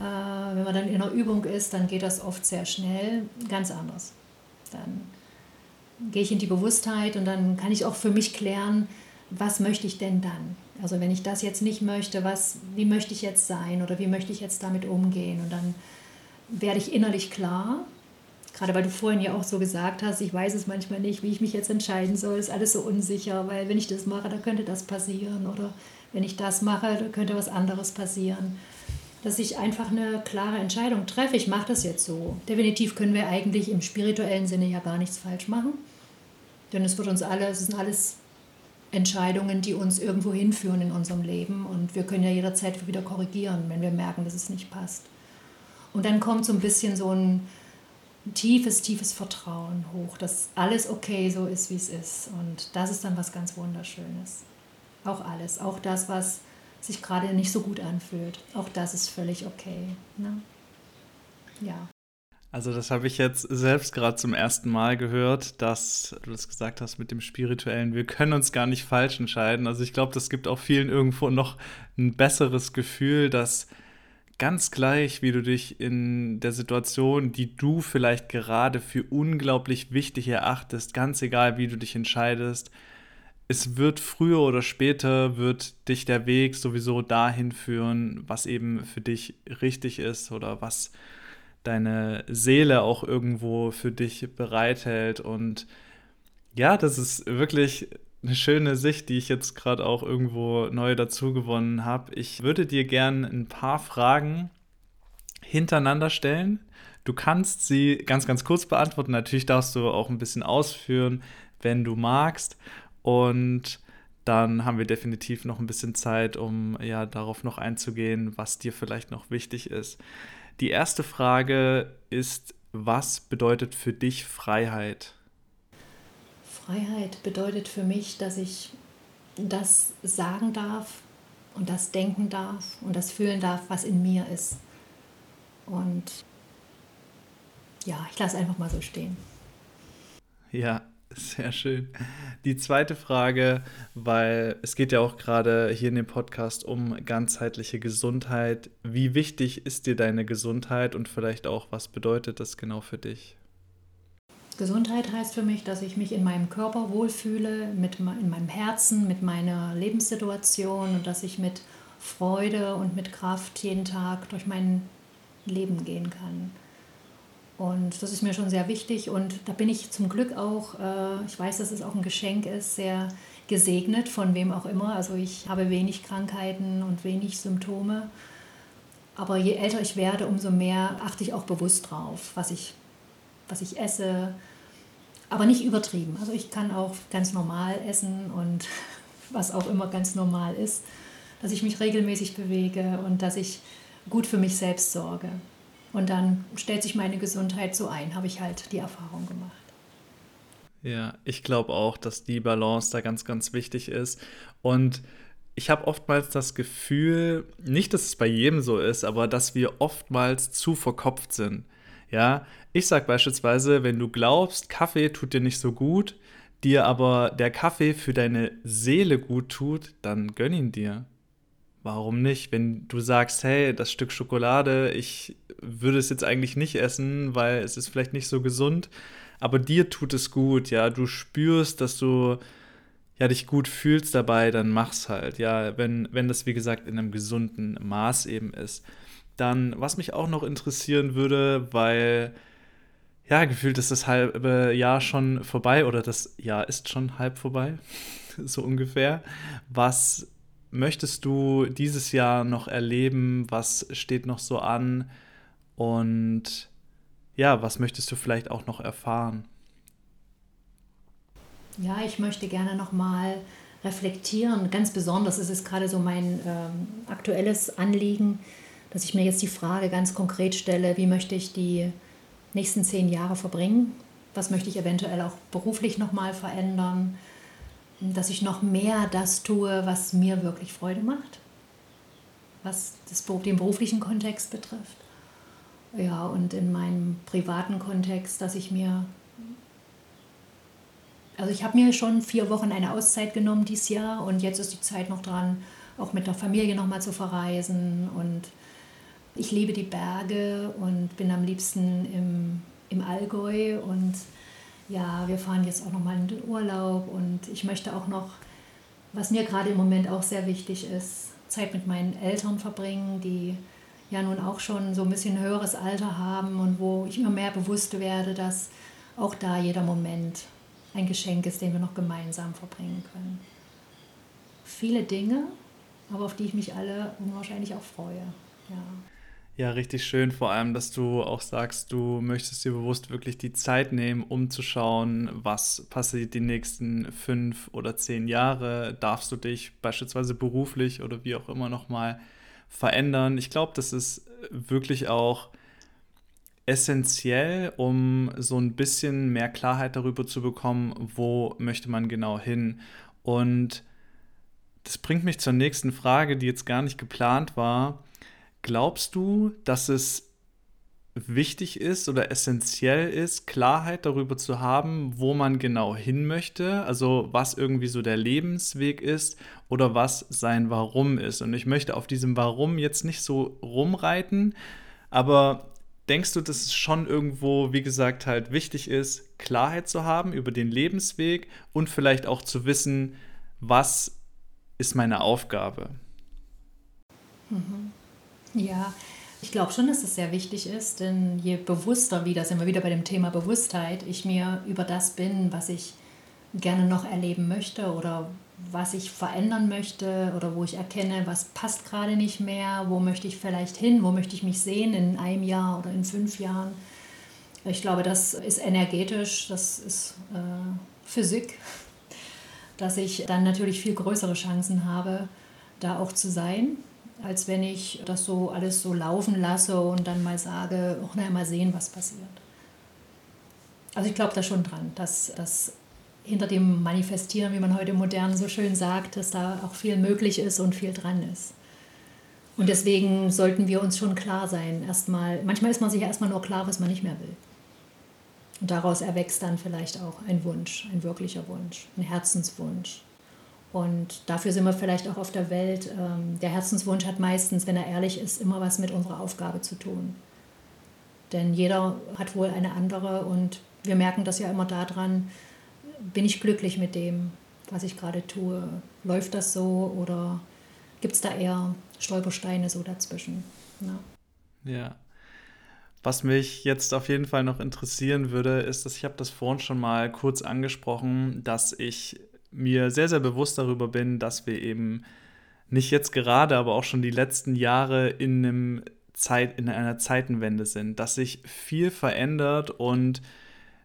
Äh, wenn man dann in einer Übung ist, dann geht das oft sehr schnell, ganz anders. Dann gehe ich in die Bewusstheit und dann kann ich auch für mich klären, was möchte ich denn dann? Also wenn ich das jetzt nicht möchte, was, wie möchte ich jetzt sein oder wie möchte ich jetzt damit umgehen? Und dann werde ich innerlich klar Gerade weil du vorhin ja auch so gesagt hast, ich weiß es manchmal nicht, wie ich mich jetzt entscheiden soll, ist alles so unsicher, weil wenn ich das mache, dann könnte das passieren oder wenn ich das mache, dann könnte was anderes passieren. Dass ich einfach eine klare Entscheidung treffe, ich mache das jetzt so. Definitiv können wir eigentlich im spirituellen Sinne ja gar nichts falsch machen, denn es wird uns alle, es sind alles Entscheidungen, die uns irgendwo hinführen in unserem Leben und wir können ja jederzeit wieder korrigieren, wenn wir merken, dass es nicht passt. Und dann kommt so ein bisschen so ein tiefes, tiefes Vertrauen hoch, dass alles okay so ist, wie es ist. Und das ist dann was ganz Wunderschönes. Auch alles, auch das, was sich gerade nicht so gut anfühlt. Auch das ist völlig okay. Ne? Ja. Also das habe ich jetzt selbst gerade zum ersten Mal gehört, dass du das gesagt hast mit dem spirituellen, wir können uns gar nicht falsch entscheiden. Also ich glaube, das gibt auch vielen irgendwo noch ein besseres Gefühl, dass ganz gleich, wie du dich in der Situation, die du vielleicht gerade für unglaublich wichtig erachtest, ganz egal, wie du dich entscheidest, es wird früher oder später wird dich der Weg sowieso dahin führen, was eben für dich richtig ist oder was deine Seele auch irgendwo für dich bereithält und ja, das ist wirklich eine schöne Sicht, die ich jetzt gerade auch irgendwo neu dazu gewonnen habe. Ich würde dir gerne ein paar Fragen hintereinander stellen. Du kannst sie ganz, ganz kurz beantworten. Natürlich darfst du auch ein bisschen ausführen, wenn du magst. Und dann haben wir definitiv noch ein bisschen Zeit, um ja darauf noch einzugehen, was dir vielleicht noch wichtig ist. Die erste Frage ist, was bedeutet für dich Freiheit? Freiheit bedeutet für mich, dass ich das sagen darf und das denken darf und das fühlen darf, was in mir ist. Und ja, ich lasse einfach mal so stehen. Ja, sehr schön. Die zweite Frage, weil es geht ja auch gerade hier in dem Podcast um ganzheitliche Gesundheit. Wie wichtig ist dir deine Gesundheit und vielleicht auch, was bedeutet das genau für dich? Gesundheit heißt für mich, dass ich mich in meinem Körper wohlfühle, mit, in meinem Herzen, mit meiner Lebenssituation und dass ich mit Freude und mit Kraft jeden Tag durch mein Leben gehen kann. Und das ist mir schon sehr wichtig und da bin ich zum Glück auch, äh, ich weiß, dass es auch ein Geschenk ist, sehr gesegnet von wem auch immer. Also ich habe wenig Krankheiten und wenig Symptome. Aber je älter ich werde, umso mehr achte ich auch bewusst drauf, was ich was ich esse, aber nicht übertrieben. Also ich kann auch ganz normal essen und was auch immer ganz normal ist, dass ich mich regelmäßig bewege und dass ich gut für mich selbst sorge. Und dann stellt sich meine Gesundheit so ein, habe ich halt die Erfahrung gemacht. Ja, ich glaube auch, dass die Balance da ganz, ganz wichtig ist. Und ich habe oftmals das Gefühl, nicht, dass es bei jedem so ist, aber dass wir oftmals zu verkopft sind. Ja, ich sag beispielsweise, wenn du glaubst, Kaffee tut dir nicht so gut, dir aber der Kaffee für deine Seele gut tut, dann gönn ihn dir. Warum nicht? Wenn du sagst, hey, das Stück Schokolade, ich würde es jetzt eigentlich nicht essen, weil es ist vielleicht nicht so gesund, aber dir tut es gut, ja, du spürst, dass du ja dich gut fühlst dabei, dann mach's halt, ja, wenn wenn das wie gesagt in einem gesunden Maß eben ist. Dann, was mich auch noch interessieren würde, weil ja, gefühlt ist das halbe Jahr schon vorbei oder das Jahr ist schon halb vorbei, so ungefähr. Was möchtest du dieses Jahr noch erleben? Was steht noch so an? Und ja, was möchtest du vielleicht auch noch erfahren? Ja, ich möchte gerne nochmal reflektieren. Ganz besonders ist es gerade so mein ähm, aktuelles Anliegen, dass ich mir jetzt die Frage ganz konkret stelle, wie möchte ich die nächsten zehn Jahre verbringen? Was möchte ich eventuell auch beruflich nochmal verändern? Dass ich noch mehr das tue, was mir wirklich Freude macht, was das, den beruflichen Kontext betrifft. Ja, und in meinem privaten Kontext, dass ich mir also ich habe mir schon vier Wochen eine Auszeit genommen dieses Jahr und jetzt ist die Zeit noch dran, auch mit der Familie nochmal zu verreisen. Und ich liebe die Berge und bin am liebsten im, im Allgäu. Und ja, wir fahren jetzt auch nochmal in den Urlaub. Und ich möchte auch noch, was mir gerade im Moment auch sehr wichtig ist, Zeit mit meinen Eltern verbringen, die ja nun auch schon so ein bisschen höheres Alter haben und wo ich immer mehr bewusst werde, dass auch da jeder Moment ein Geschenk ist, den wir noch gemeinsam verbringen können. Viele Dinge, aber auf die ich mich alle unwahrscheinlich auch freue. Ja. Ja, richtig schön, vor allem, dass du auch sagst, du möchtest dir bewusst wirklich die Zeit nehmen, um zu schauen, was passiert die nächsten fünf oder zehn Jahre. Darfst du dich beispielsweise beruflich oder wie auch immer nochmal verändern? Ich glaube, das ist wirklich auch essentiell, um so ein bisschen mehr Klarheit darüber zu bekommen, wo möchte man genau hin. Und das bringt mich zur nächsten Frage, die jetzt gar nicht geplant war. Glaubst du, dass es wichtig ist oder essentiell ist, Klarheit darüber zu haben, wo man genau hin möchte, also was irgendwie so der Lebensweg ist oder was sein Warum ist. Und ich möchte auf diesem Warum jetzt nicht so rumreiten, aber denkst du, dass es schon irgendwo, wie gesagt, halt wichtig ist, Klarheit zu haben über den Lebensweg und vielleicht auch zu wissen, was ist meine Aufgabe? Mhm. Ja, ich glaube schon, dass es sehr wichtig ist, denn je bewusster wieder, sind wir wieder bei dem Thema Bewusstheit, ich mir über das bin, was ich gerne noch erleben möchte oder was ich verändern möchte oder wo ich erkenne, was passt gerade nicht mehr, wo möchte ich vielleicht hin, wo möchte ich mich sehen in einem Jahr oder in fünf Jahren. Ich glaube, das ist energetisch, das ist äh, Physik, dass ich dann natürlich viel größere Chancen habe, da auch zu sein, als wenn ich das so alles so laufen lasse und dann mal sage, auch naja, mal sehen, was passiert. Also ich glaube da schon dran, dass das hinter dem Manifestieren, wie man heute modern so schön sagt, dass da auch viel möglich ist und viel dran ist. Und deswegen sollten wir uns schon klar sein. Erstmal, manchmal ist man sich erstmal nur klar, was man nicht mehr will. Und daraus erwächst dann vielleicht auch ein Wunsch, ein wirklicher Wunsch, ein Herzenswunsch. Und dafür sind wir vielleicht auch auf der Welt. Ähm, der Herzenswunsch hat meistens, wenn er ehrlich ist, immer was mit unserer Aufgabe zu tun. Denn jeder hat wohl eine andere und wir merken das ja immer daran, bin ich glücklich mit dem, was ich gerade tue? Läuft das so oder gibt es da eher Stolpersteine so dazwischen? Ja. ja. Was mich jetzt auf jeden Fall noch interessieren würde, ist, dass ich habe das vorhin schon mal kurz angesprochen, dass ich mir sehr, sehr bewusst darüber bin, dass wir eben nicht jetzt gerade, aber auch schon die letzten Jahre in, einem Zeit, in einer Zeitenwende sind, dass sich viel verändert und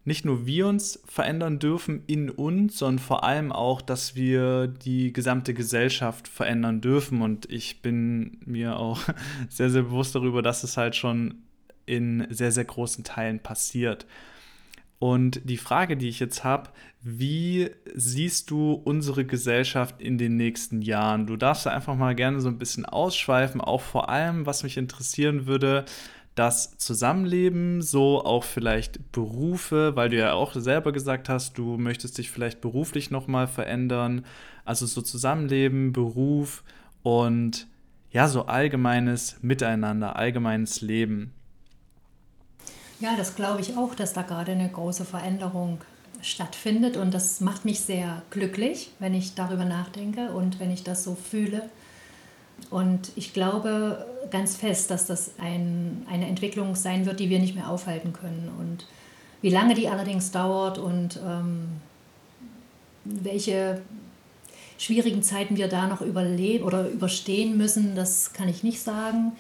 nicht nur wir uns verändern dürfen in uns, sondern vor allem auch, dass wir die gesamte Gesellschaft verändern dürfen. Und ich bin mir auch sehr, sehr bewusst darüber, dass es halt schon in sehr, sehr großen Teilen passiert. Und die Frage, die ich jetzt habe, wie siehst du unsere Gesellschaft in den nächsten Jahren? Du darfst einfach mal gerne so ein bisschen ausschweifen, auch vor allem, was mich interessieren würde, das Zusammenleben, so auch vielleicht Berufe, weil du ja auch selber gesagt hast, du möchtest dich vielleicht beruflich nochmal verändern. Also so Zusammenleben, Beruf und ja, so allgemeines Miteinander, allgemeines Leben. Ja, das glaube ich auch, dass da gerade eine große Veränderung stattfindet und das macht mich sehr glücklich, wenn ich darüber nachdenke und wenn ich das so fühle. Und ich glaube ganz fest, dass das ein, eine Entwicklung sein wird, die wir nicht mehr aufhalten können. Und wie lange die allerdings dauert und ähm, welche schwierigen Zeiten wir da noch überleben oder überstehen müssen, das kann ich nicht sagen.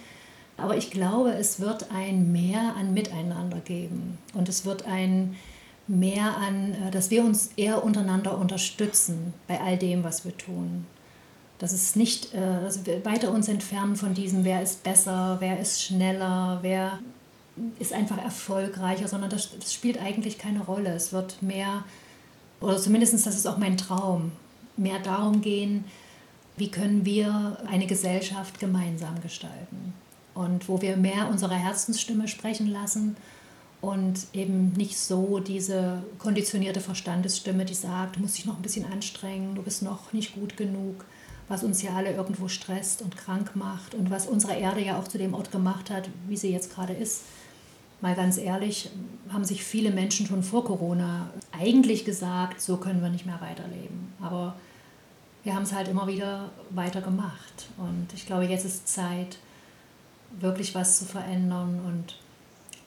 Aber ich glaube, es wird ein Mehr an Miteinander geben und es wird ein Mehr an, äh, dass wir uns eher untereinander unterstützen bei all dem, was wir tun. Das ist nicht, äh, dass wir weiter uns entfernen von diesem, wer ist besser, wer ist schneller, wer ist einfach erfolgreicher, sondern das, das spielt eigentlich keine Rolle. Es wird mehr, oder zumindest das ist auch mein Traum, mehr darum gehen, wie können wir eine Gesellschaft gemeinsam gestalten und wo wir mehr unsere Herzensstimme sprechen lassen und eben nicht so diese konditionierte Verstandesstimme, die sagt, du musst dich noch ein bisschen anstrengen, du bist noch nicht gut genug, was uns ja alle irgendwo stresst und krank macht und was unsere Erde ja auch zu dem Ort gemacht hat, wie sie jetzt gerade ist. Mal ganz ehrlich, haben sich viele Menschen schon vor Corona eigentlich gesagt, so können wir nicht mehr weiterleben. Aber wir haben es halt immer wieder weiter gemacht. Und ich glaube, jetzt ist Zeit, wirklich was zu verändern. Und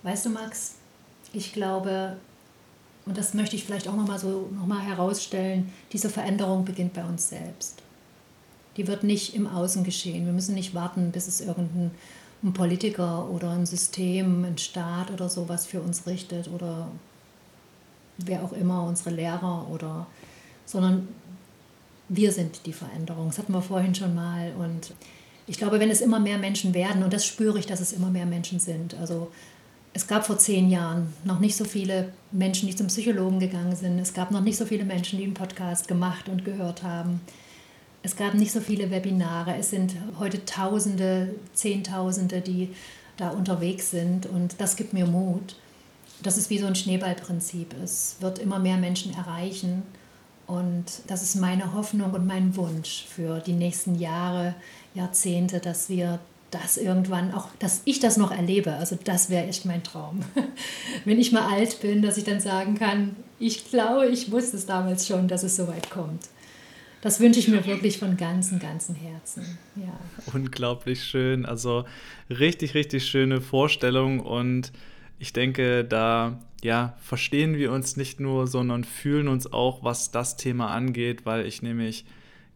weißt du, Max, ich glaube, und das möchte ich vielleicht auch nochmal so noch mal herausstellen, diese Veränderung beginnt bei uns selbst. Die wird nicht im Außen geschehen. Wir müssen nicht warten, bis es irgendein ein Politiker oder ein System, ein Staat oder sowas für uns richtet oder wer auch immer, unsere Lehrer oder, sondern wir sind die Veränderung. Das hatten wir vorhin schon mal. Und ich glaube, wenn es immer mehr Menschen werden, und das spüre ich, dass es immer mehr Menschen sind. Also es gab vor zehn Jahren noch nicht so viele Menschen, die zum Psychologen gegangen sind. Es gab noch nicht so viele Menschen, die einen Podcast gemacht und gehört haben. Es gab nicht so viele Webinare. Es sind heute Tausende, Zehntausende, die da unterwegs sind. Und das gibt mir Mut. Das ist wie so ein Schneeballprinzip. Es wird immer mehr Menschen erreichen. Und das ist meine Hoffnung und mein Wunsch für die nächsten Jahre, Jahrzehnte, dass wir das irgendwann auch, dass ich das noch erlebe. Also das wäre echt mein Traum. Wenn ich mal alt bin, dass ich dann sagen kann, ich glaube, ich wusste es damals schon, dass es so weit kommt. Das wünsche ich mir wirklich von ganzem, ganzem Herzen. Ja. Unglaublich schön. Also richtig, richtig schöne Vorstellung und ich denke, da ja, verstehen wir uns nicht nur, sondern fühlen uns auch, was das Thema angeht, weil ich nämlich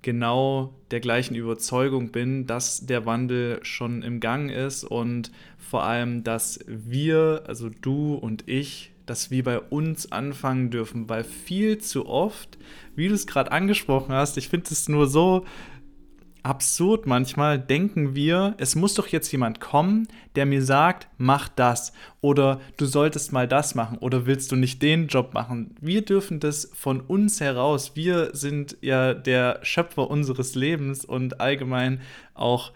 genau der gleichen Überzeugung bin, dass der Wandel schon im Gang ist und vor allem, dass wir, also du und ich, dass wir bei uns anfangen dürfen, weil viel zu oft, wie du es gerade angesprochen hast, ich finde es nur so absurd manchmal, denken wir, es muss doch jetzt jemand kommen, der mir sagt, mach das oder du solltest mal das machen oder willst du nicht den Job machen. Wir dürfen das von uns heraus. Wir sind ja der Schöpfer unseres Lebens und allgemein auch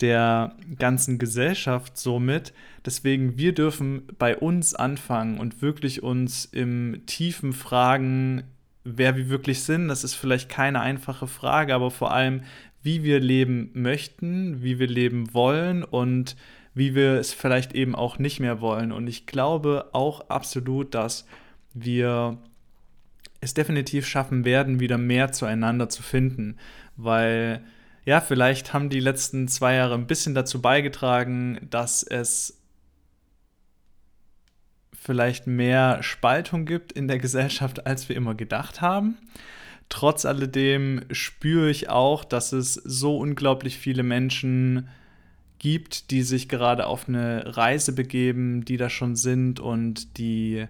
der ganzen Gesellschaft somit. Deswegen, wir dürfen bei uns anfangen und wirklich uns im tiefen fragen, wer wir wirklich sind. Das ist vielleicht keine einfache Frage, aber vor allem, wie wir leben möchten, wie wir leben wollen und wie wir es vielleicht eben auch nicht mehr wollen. Und ich glaube auch absolut, dass wir es definitiv schaffen werden, wieder mehr zueinander zu finden, weil ja, vielleicht haben die letzten zwei Jahre ein bisschen dazu beigetragen, dass es vielleicht mehr Spaltung gibt in der Gesellschaft, als wir immer gedacht haben. Trotz alledem spüre ich auch, dass es so unglaublich viele Menschen gibt, die sich gerade auf eine Reise begeben, die da schon sind und die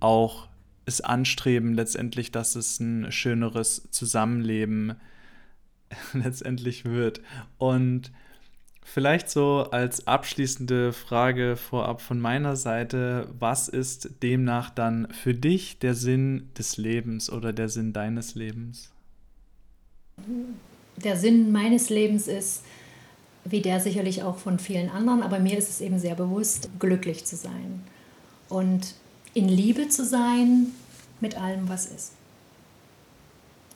auch es anstreben, letztendlich, dass es ein schöneres Zusammenleben letztendlich wird. Und vielleicht so als abschließende Frage vorab von meiner Seite, was ist demnach dann für dich der Sinn des Lebens oder der Sinn deines Lebens? Der Sinn meines Lebens ist, wie der sicherlich auch von vielen anderen, aber mir ist es eben sehr bewusst, glücklich zu sein und in Liebe zu sein mit allem, was ist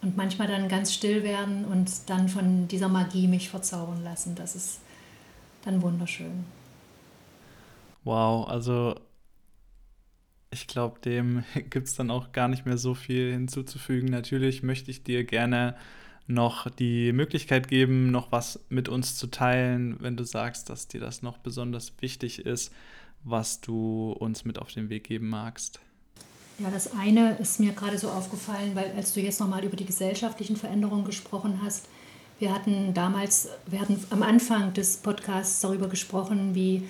und manchmal dann ganz still werden und dann von dieser Magie mich verzaubern lassen. Das ist dann wunderschön. Wow, also ich glaube, dem gibt es dann auch gar nicht mehr so viel hinzuzufügen. Natürlich möchte ich dir gerne noch die Möglichkeit geben, noch was mit uns zu teilen, wenn du sagst, dass dir das noch besonders wichtig ist, was du uns mit auf den Weg geben magst. Ja, das eine ist mir gerade so aufgefallen, weil als du jetzt nochmal über die gesellschaftlichen Veränderungen gesprochen hast, Wir hatten damals, wir hatten am Anfang des Podcasts darüber gesprochen, wie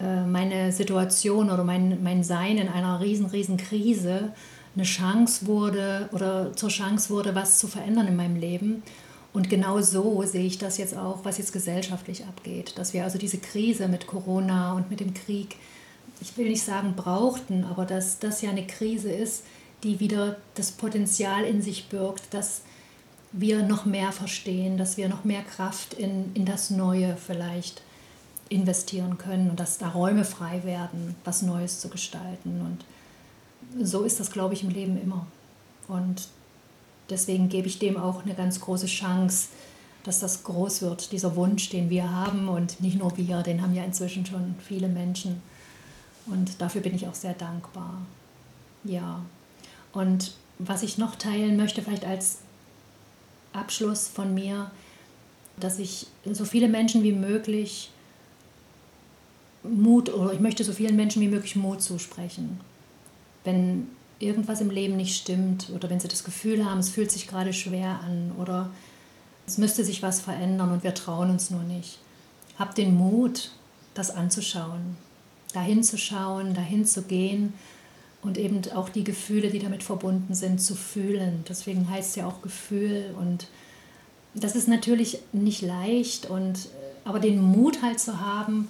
äh, meine Situation oder mein, mein Sein in einer riesen, riesen Krise eine Chance wurde oder zur Chance wurde, was zu verändern in meinem Leben. Und genau so sehe ich das jetzt auch, was jetzt gesellschaftlich abgeht. Dass wir also diese Krise mit Corona und mit dem Krieg, ich will nicht sagen brauchten, aber dass das ja eine Krise ist, die wieder das Potenzial in sich birgt, dass wir noch mehr verstehen, dass wir noch mehr Kraft in, in das Neue vielleicht investieren können und dass da Räume frei werden, was Neues zu gestalten. Und so ist das, glaube ich, im Leben immer. Und deswegen gebe ich dem auch eine ganz große Chance, dass das groß wird, dieser Wunsch, den wir haben. Und nicht nur wir, den haben ja inzwischen schon viele Menschen. Und dafür bin ich auch sehr dankbar. Ja. Und was ich noch teilen möchte, vielleicht als Abschluss von mir, dass ich so viele Menschen wie möglich Mut oder ich möchte so vielen Menschen wie möglich Mut zusprechen. Wenn irgendwas im Leben nicht stimmt oder wenn sie das Gefühl haben, es fühlt sich gerade schwer an oder es müsste sich was verändern und wir trauen uns nur nicht. Habt den Mut, das anzuschauen, dahin zu schauen, dahin zu gehen und eben auch die Gefühle, die damit verbunden sind, zu fühlen. Deswegen heißt es ja auch Gefühl und das ist natürlich nicht leicht und aber den Mut halt zu haben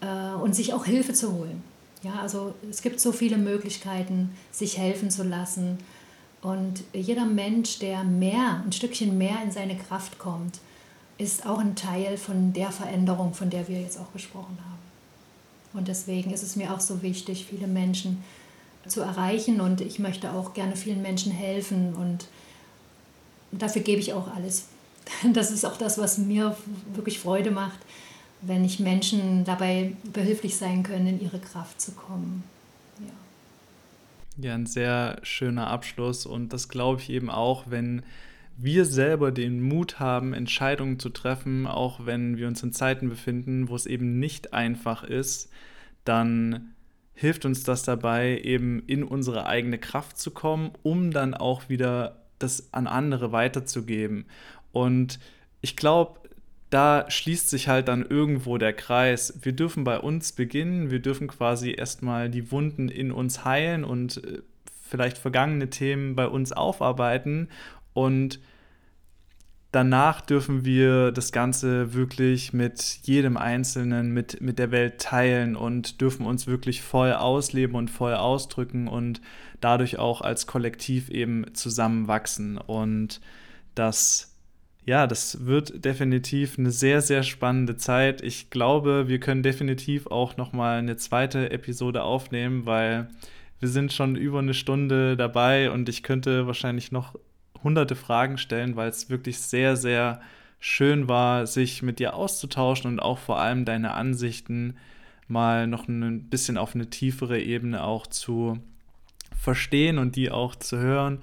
äh, und sich auch Hilfe zu holen. Ja, also es gibt so viele Möglichkeiten, sich helfen zu lassen. Und jeder Mensch, der mehr, ein Stückchen mehr in seine Kraft kommt, ist auch ein Teil von der Veränderung, von der wir jetzt auch gesprochen haben. Und deswegen ist es mir auch so wichtig, viele Menschen zu erreichen. Und ich möchte auch gerne vielen Menschen helfen. Und dafür gebe ich auch alles. Das ist auch das, was mir wirklich Freude macht, wenn ich Menschen dabei behilflich sein können, in ihre Kraft zu kommen. Ja. ja, ein sehr schöner Abschluss und das glaube ich eben auch, wenn wir selber den Mut haben, Entscheidungen zu treffen, auch wenn wir uns in Zeiten befinden, wo es eben nicht einfach ist, dann hilft uns das dabei, eben in unsere eigene Kraft zu kommen, um dann auch wieder das an andere weiterzugeben. Und ich glaube, da schließt sich halt dann irgendwo der Kreis. Wir dürfen bei uns beginnen, wir dürfen quasi erstmal die Wunden in uns heilen und äh, vielleicht vergangene Themen bei uns aufarbeiten und danach dürfen wir das Ganze wirklich mit jedem Einzelnen, mit, mit der Welt teilen und dürfen uns wirklich voll ausleben und voll ausdrücken und dadurch auch als Kollektiv eben zusammenwachsen. Und das ja, das wird definitiv eine sehr, sehr spannende Zeit. Ich glaube, wir können definitiv auch noch mal eine zweite Episode aufnehmen, weil wir sind schon über eine Stunde dabei und ich könnte wahrscheinlich noch hunderte Fragen stellen, weil es wirklich sehr, sehr schön war, sich mit dir auszutauschen und auch vor allem deine Ansichten mal noch ein bisschen auf eine tiefere Ebene auch zu verstehen und die auch zu hören.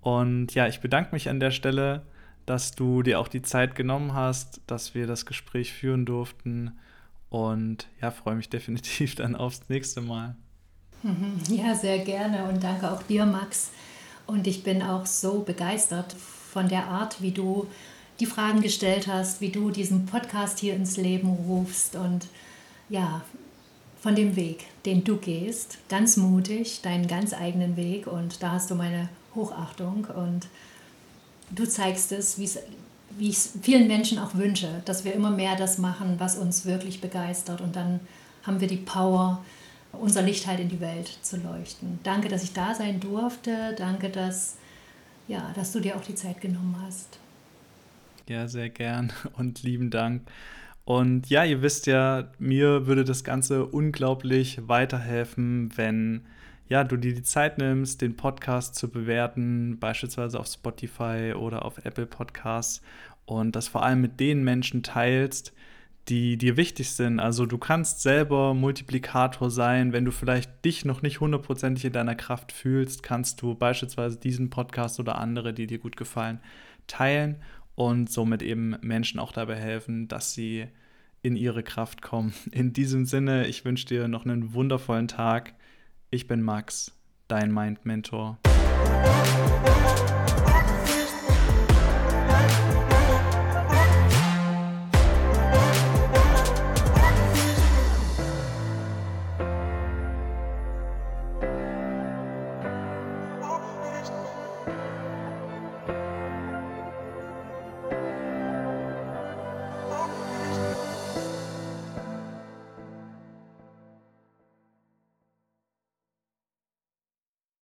Und ja, ich bedanke mich an der Stelle dass du dir auch die Zeit genommen hast, dass wir das Gespräch führen durften. Und ja, freue mich definitiv dann aufs nächste Mal. Ja, sehr gerne und danke auch dir, Max. Und ich bin auch so begeistert von der Art, wie du die Fragen gestellt hast, wie du diesen Podcast hier ins Leben rufst und ja, von dem Weg, den du gehst, ganz mutig, deinen ganz eigenen Weg. Und da hast du meine Hochachtung. Und du zeigst es, wie ich es vielen Menschen auch wünsche, dass wir immer mehr das machen, was uns wirklich begeistert. Und dann haben wir die Power, unser Licht halt in die Welt zu leuchten. Danke, dass ich da sein durfte. Danke, dass, ja, dass du dir auch die Zeit genommen hast. Ja, sehr gern und lieben Dank. Und ja, ihr wisst ja, mir würde das Ganze unglaublich weiterhelfen, wenn ja, du dir die Zeit nimmst, den Podcast zu bewerten, beispielsweise auf Spotify oder auf Apple Podcasts und das vor allem mit den Menschen teilst, die dir wichtig sind. Also du kannst selber Multiplikator sein. Wenn du vielleicht dich noch nicht hundertprozentig in deiner Kraft fühlst, kannst du beispielsweise diesen Podcast oder andere, die dir gut gefallen, teilen und somit eben Menschen auch dabei helfen, dass sie in ihre Kraft kommen. In diesem Sinne, ich wünsche dir noch einen wundervollen Tag. Ich bin Max, dein Mind Mentor.